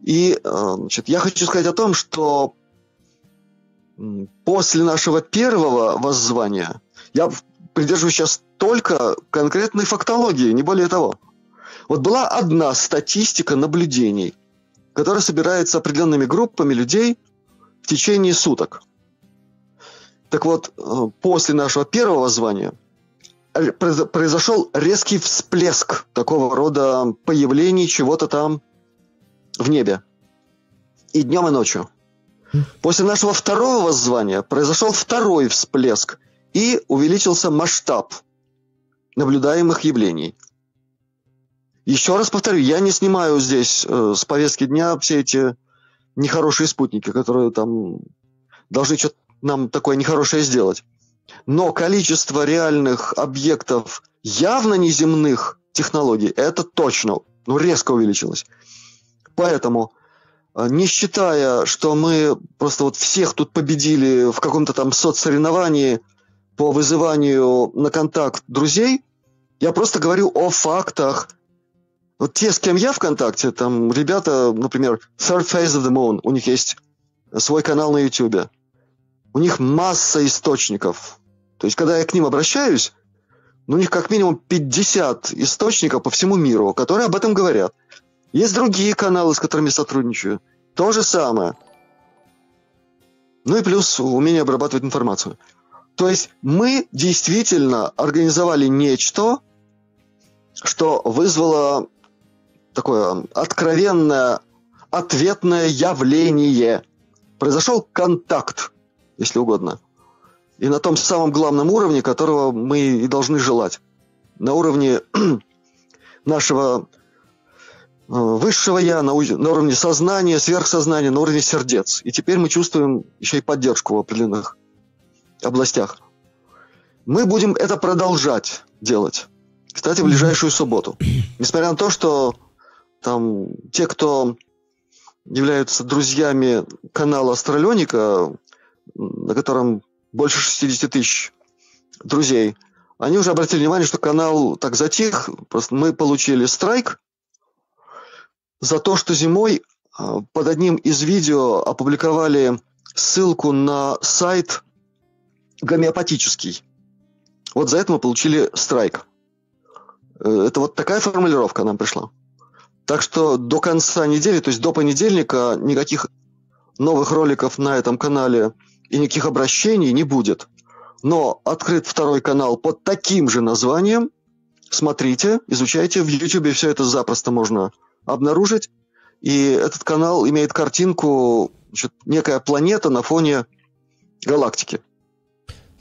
И э, значит, я хочу сказать о том, что после нашего первого воззвания я придерживаюсь сейчас только конкретной фактологии, не более того – вот была одна статистика наблюдений, которая собирается определенными группами людей в течение суток. Так вот, э, после нашего первого звания произошел резкий всплеск такого рода появлений чего-то там в небе. И днем, и ночью. После нашего второго воззвания произошел второй всплеск и увеличился масштаб наблюдаемых явлений – еще раз повторю, я не снимаю здесь э, с повестки дня все эти нехорошие спутники, которые там должны что-то нам такое нехорошее сделать. Но количество реальных объектов явно неземных технологий, это точно, ну, резко увеличилось. Поэтому, э, не считая, что мы просто вот всех тут победили в каком-то там соцсоревновании по вызыванию на контакт друзей, я просто говорю о фактах – вот те, с кем я ВКонтакте, там ребята, например, Third Phase of the Moon, у них есть свой канал на YouTube. У них масса источников. То есть, когда я к ним обращаюсь, ну, у них как минимум 50 источников по всему миру, которые об этом говорят. Есть другие каналы, с которыми сотрудничаю. То же самое. Ну и плюс умение обрабатывать информацию. То есть мы действительно организовали нечто, что вызвало такое откровенное ответное явление. Произошел контакт, если угодно. И на том самом главном уровне, которого мы и должны желать. На уровне нашего э, высшего я, на, на уровне сознания, сверхсознания, на уровне сердец. И теперь мы чувствуем еще и поддержку в определенных областях. Мы будем это продолжать делать. Кстати, в ближайшую субботу. Несмотря на то, что там те, кто являются друзьями канала Астралёника, на котором больше 60 тысяч друзей, они уже обратили внимание, что канал так затих. Просто мы получили страйк за то, что зимой а, под одним из видео опубликовали ссылку на сайт гомеопатический. Вот за это мы получили страйк. Э, это вот такая формулировка нам пришла. Так что до конца недели, то есть до понедельника, никаких новых роликов на этом канале и никаких обращений не будет. Но открыт второй канал под таким же названием. Смотрите, изучайте. В YouTube все это запросто можно обнаружить. И этот канал имеет картинку, значит, некая планета на фоне галактики.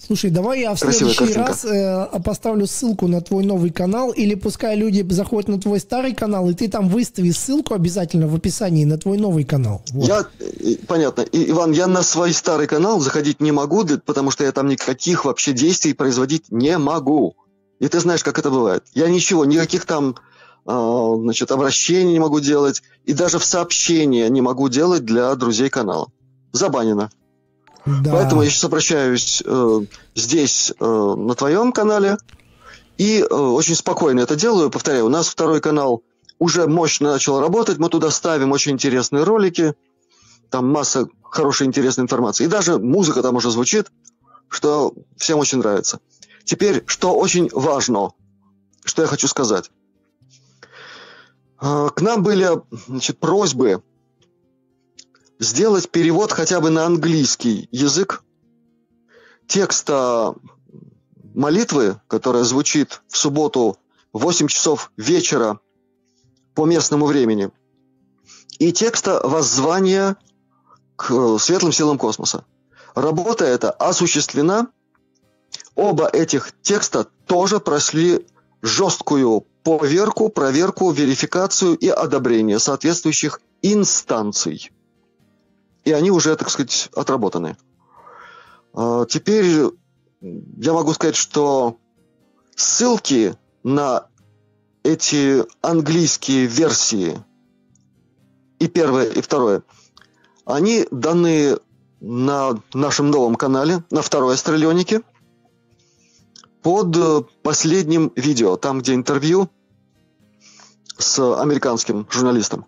Слушай, давай я в Красивая следующий картинка. раз э, поставлю ссылку на твой новый канал, или пускай люди заходят на твой старый канал, и ты там выстави ссылку обязательно в описании на твой новый канал. Вот. Я, э, понятно. И, Иван, я на свой старый канал заходить не могу, потому что я там никаких вообще действий производить не могу. И ты знаешь, как это бывает. Я ничего, никаких там а, значит, обращений не могу делать, и даже в сообщения не могу делать для друзей канала. Забанено. Да. Поэтому я сейчас обращаюсь э, здесь, э, на твоем канале, и э, очень спокойно это делаю. Повторяю, у нас второй канал уже мощно начал работать, мы туда ставим очень интересные ролики, там масса хорошей интересной информации. И даже музыка там уже звучит, что всем очень нравится. Теперь, что очень важно, что я хочу сказать. Э, К нам были значит, просьбы сделать перевод хотя бы на английский язык текста молитвы, которая звучит в субботу в 8 часов вечера по местному времени, и текста воззвания к э, светлым силам космоса. Работа эта осуществлена. Оба этих текста тоже прошли жесткую поверку, проверку, верификацию и одобрение соответствующих инстанций и они уже, так сказать, отработаны. А, Теперь я могу сказать, что ссылки на эти английские версии и первое, и второе, они даны на нашем новом канале, на второй астралионике, под последним видео, там, где интервью с американским журналистом.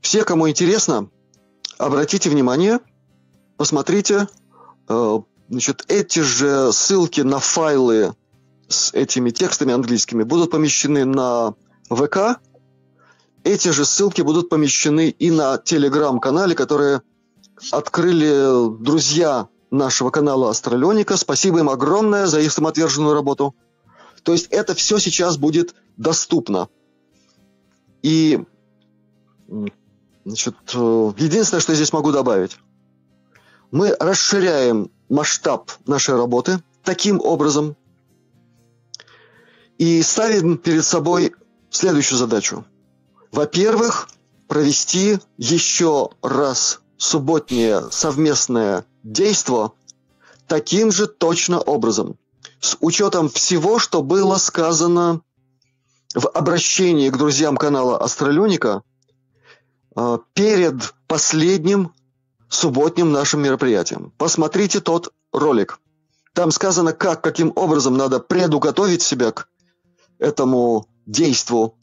Все, кому интересно, обратите внимание, посмотрите, э, значит, эти же ссылки на файлы с этими текстами английскими будут помещены на ВК. Эти же ссылки будут помещены и на телеграм-канале, которые открыли друзья нашего канала Астралионика. Спасибо им огромное за их самоотверженную работу. То есть это все сейчас будет доступно. И Значит, э, единственное, что я здесь могу добавить. Мы расширяем масштаб нашей работы таким образом и ставим перед собой следующую задачу. Во-первых, провести еще раз субботнее совместное действо таким же точно образом, с учетом всего, что было сказано в обращении к друзьям канала Астралюника – а, перед последним субботним нашим мероприятием. Посмотрите тот ролик. Там сказано, как, каким образом надо предуготовить себя к этому действу,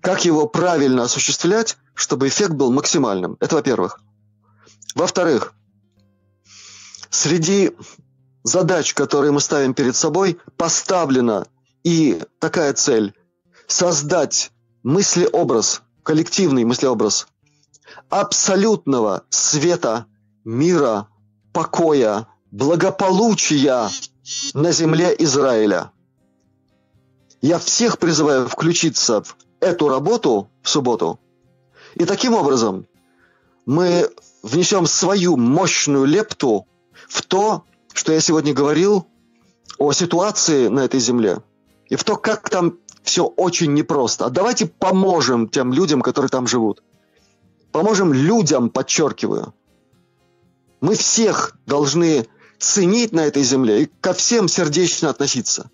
как его правильно осуществлять, чтобы эффект был максимальным. Это во-первых. Во-вторых, среди задач, которые мы ставим перед собой, поставлена и такая цель – создать мыслеобраз, коллективный мыслеобраз абсолютного света, мира, покоя, благополучия на земле Израиля. Я всех призываю включиться в эту работу в субботу. И таким образом мы внесем свою мощную лепту в то, что я сегодня говорил о ситуации на этой земле, и в то, как там все очень непросто. А давайте поможем тем людям, которые там живут. Поможем людям, подчеркиваю. Мы всех должны ценить на этой земле и ко всем сердечно относиться.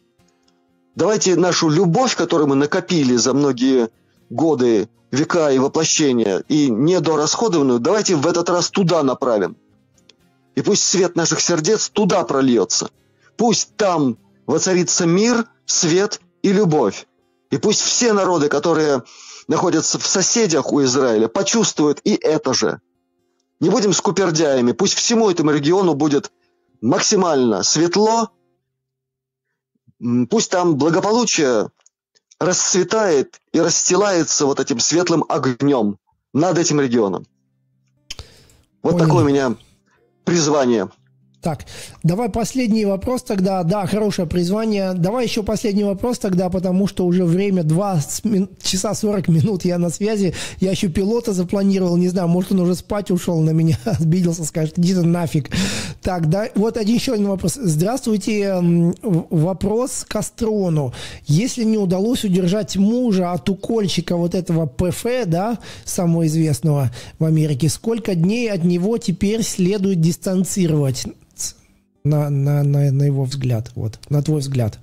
Давайте нашу любовь, которую мы накопили за многие годы, века и воплощения, и недорасходованную, давайте в этот раз туда направим. И пусть свет наших сердец туда прольется. Пусть там воцарится мир, свет и любовь. И пусть все народы, которые находятся в соседях у Израиля, почувствуют и это же. Не будем скупердяями. Пусть всему этому региону будет максимально светло. Пусть там благополучие расцветает и расстилается вот этим светлым огнем над этим регионом. Вот Понял. такое у меня призвание. Так, давай последний вопрос тогда. Да, хорошее призвание. Давай еще последний вопрос тогда, потому что уже время 2 часа 40 минут я на связи. Я еще пилота запланировал, не знаю, может он уже спать ушел на меня, обиделся, скажет, иди ты нафиг. Так, да, вот один еще один вопрос. Здравствуйте, вопрос к Астрону. Если не удалось удержать мужа от укольчика вот этого ПФ, да, самого известного в Америке, сколько дней от него теперь следует дистанцировать? На, на, на, на его взгляд, вот, на твой взгляд?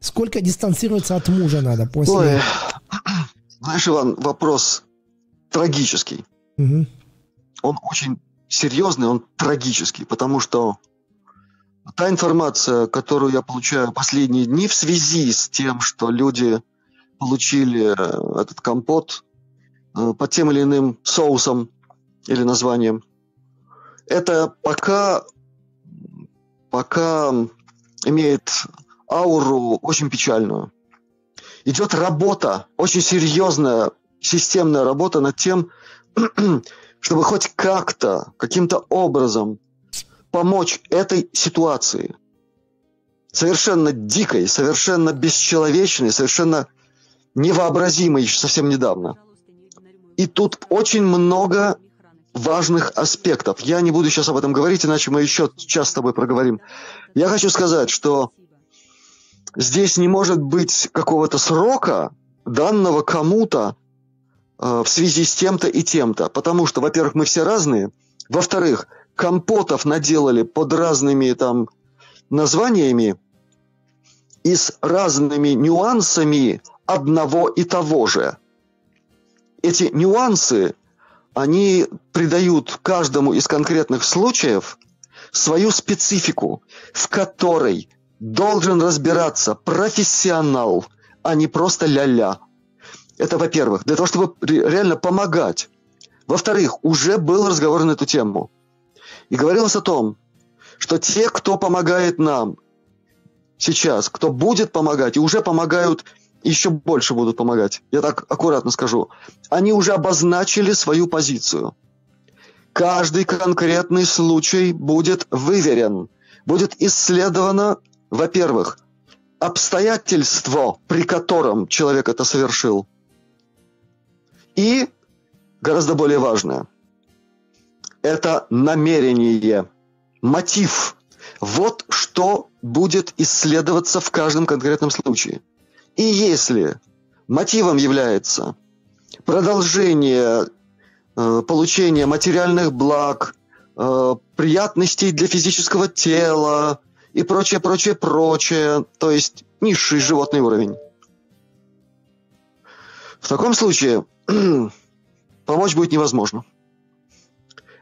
Сколько дистанцироваться от мужа надо после... Ой, знаешь, Иван, вопрос трагический. Угу. Он очень серьезный, он трагический, потому что та информация, которую я получаю последние дни в связи с тем, что люди получили э, этот компот э, под тем или иным соусом или названием, это пока пока имеет ауру очень печальную. Идет работа, очень серьезная, системная работа над тем, чтобы хоть как-то, каким-то образом помочь этой ситуации. Совершенно дикой, совершенно бесчеловечной, совершенно невообразимой еще совсем недавно. И тут очень много важных аспектов. Я не буду сейчас об этом говорить, иначе мы еще час с тобой проговорим. Я хочу сказать, что здесь не может быть какого-то срока, данного кому-то э, в связи с тем-то и тем-то. Потому что, во-первых, мы все разные. Во-вторых, компотов наделали под разными там названиями и с разными нюансами одного и того же. Эти нюансы они придают каждому из конкретных случаев свою специфику, в которой должен разбираться профессионал, а не просто ля-ля. Это, во-первых, для того, чтобы реально помогать. Во-вторых, уже был разговор на эту тему. И говорилось о том, что те, кто помогает нам сейчас, кто будет помогать и уже помогают еще больше будут помогать. Я так аккуратно скажу. Они уже обозначили свою позицию. Каждый конкретный случай будет выверен, будет исследовано, во-первых, обстоятельство, при котором человек это совершил. И, гораздо более важное, это намерение, мотив. Вот что будет исследоваться в каждом конкретном случае – и если мотивом является продолжение э, получения материальных благ, э, приятностей для физического тела и прочее, прочее, прочее, то есть низший животный уровень. В таком случае помочь будет невозможно.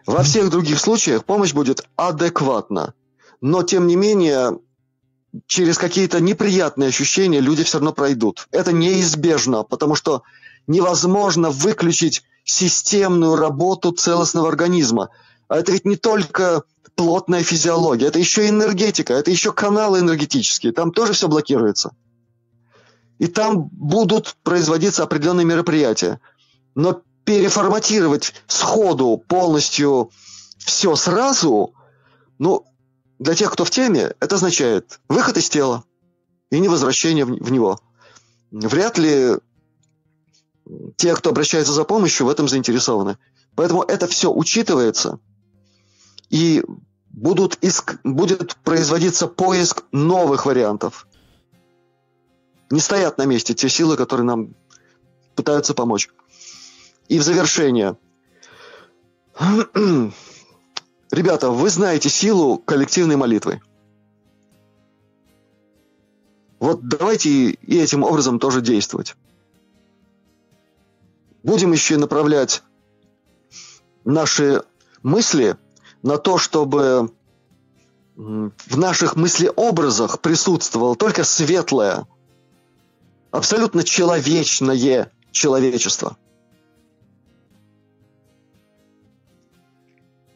Во всех других случаях помощь будет адекватна. Но, тем не менее, через какие-то неприятные ощущения люди все равно пройдут. Это неизбежно, потому что невозможно выключить системную работу целостного организма. А это ведь не только плотная физиология, это еще энергетика, это еще каналы энергетические, там тоже все блокируется. И там будут производиться определенные мероприятия. Но переформатировать сходу полностью все сразу, ну, для тех, кто в теме, это означает выход из тела и не возвращение в него. Вряд ли те, кто обращается за помощью, в этом заинтересованы. Поэтому это все учитывается, и будут иск, будет производиться поиск новых вариантов. Не стоят на месте те силы, которые нам пытаются помочь. И в завершение. Ребята, вы знаете силу коллективной молитвы. Вот давайте и этим образом тоже действовать. Будем еще направлять наши мысли на то, чтобы в наших мыслеобразах присутствовало только светлое, абсолютно человечное человечество.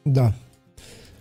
Да,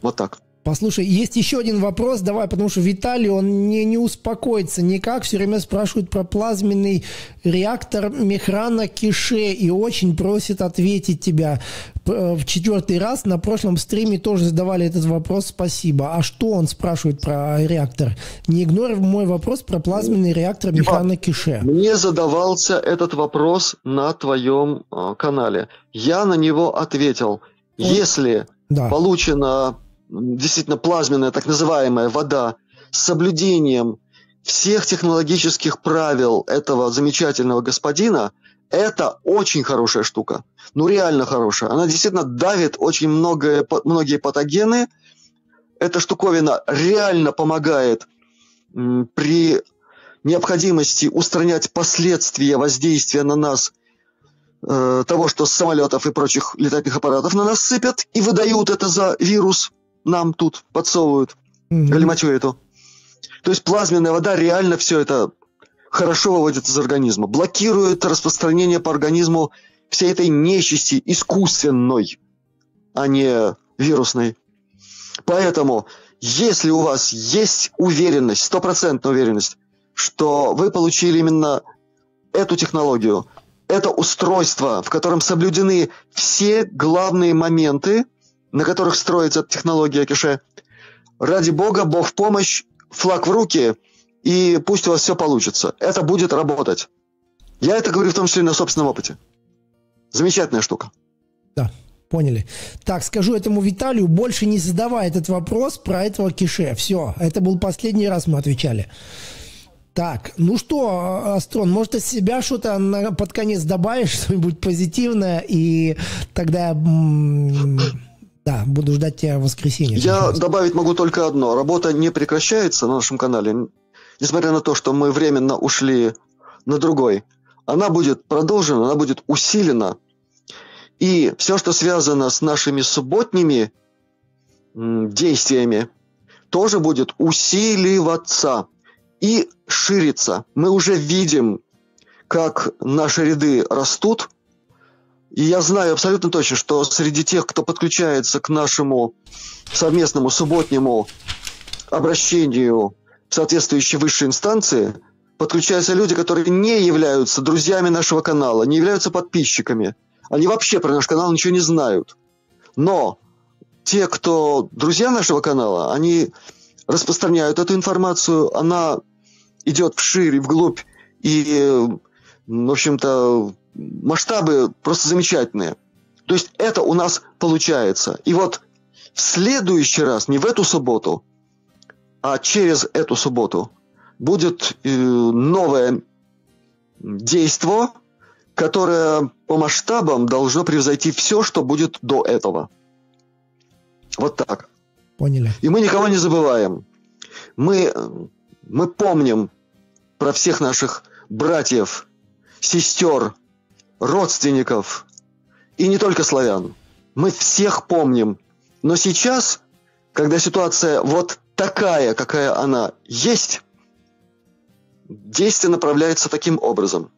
вот так. Послушай, есть еще один вопрос, давай, потому что Виталий, он не, не успокоится никак, все время спрашивает про плазменный реактор Мехрана Кише и очень просит ответить тебя. Э, в четвертый раз на прошлом стриме тоже задавали этот вопрос, спасибо. А что он спрашивает про реактор? Не игнорируй мой вопрос про плазменный реактор Мехрана Кише. Мне задавался этот вопрос на твоем э, канале. Я на него ответил. Если да. получено действительно плазменная так называемая вода с соблюдением всех технологических правил этого замечательного господина, это очень хорошая штука. Ну, реально хорошая. Она действительно давит очень многое, многие патогены. Эта штуковина реально помогает при необходимости устранять последствия воздействия на нас э, того, что с самолетов и прочих летательных аппаратов на нас сыпят и выдают это за вирус нам тут подсовывают mm-hmm. галиматью эту. То есть плазменная вода реально все это хорошо выводит из организма, блокирует распространение по организму всей этой нечисти искусственной, а не вирусной. Поэтому, если у вас есть уверенность, стопроцентная уверенность, что вы получили именно эту технологию, это устройство, в котором соблюдены все главные моменты – на которых строится технология кише. Ради бога, бог в помощь, флаг в руки, и пусть у вас все получится. Это будет работать. Я это говорю в том числе на собственном опыте. Замечательная штука. Да, поняли. Так, скажу этому Виталию, больше не задавай этот вопрос про этого кише. Все, это был последний раз мы отвечали. Так, ну что, Астрон, может, из себя что-то под конец добавишь, что-нибудь позитивное, и тогда да, буду ждать тебя в воскресенье. Я добавить могу только одно. Работа не прекращается на нашем канале, несмотря на то, что мы временно ушли на другой. Она будет продолжена, она будет усилена. И все, что связано с нашими субботними действиями, тоже будет усиливаться и шириться. Мы уже видим, как наши ряды растут – и я знаю абсолютно точно, что среди тех, кто подключается к нашему совместному субботнему обращению в соответствующей высшей инстанции, подключаются люди, которые не являются друзьями нашего канала, не являются подписчиками. Они вообще про наш канал ничего не знают. Но те, кто друзья нашего канала, они распространяют эту информацию, она идет вширь и вглубь, и, в общем-то, масштабы просто замечательные. То есть это у нас получается. И вот в следующий раз, не в эту субботу, а через эту субботу будет э, новое действо, которое по масштабам должно превзойти все, что будет до этого. Вот так. Поняли. И мы никого не забываем. Мы, мы помним про всех наших братьев, сестер, родственников, и не только славян. Мы всех помним. Но сейчас, когда ситуация вот такая, какая она есть, действие направляется таким образом.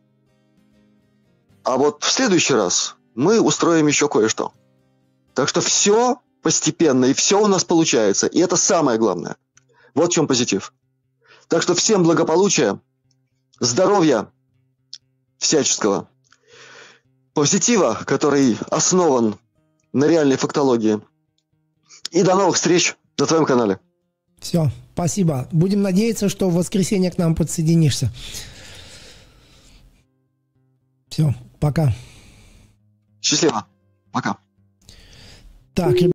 А вот в следующий раз мы устроим еще кое-что. Так что все постепенно, и все у нас получается. И это самое главное. Вот в чем позитив. Так что всем благополучия, здоровья всяческого позитива, который основан на реальной фактологии. И до новых встреч на твоем канале. Все, спасибо. Будем надеяться, что в воскресенье к нам подсоединишься. Все, пока. Счастливо. Пока. Так,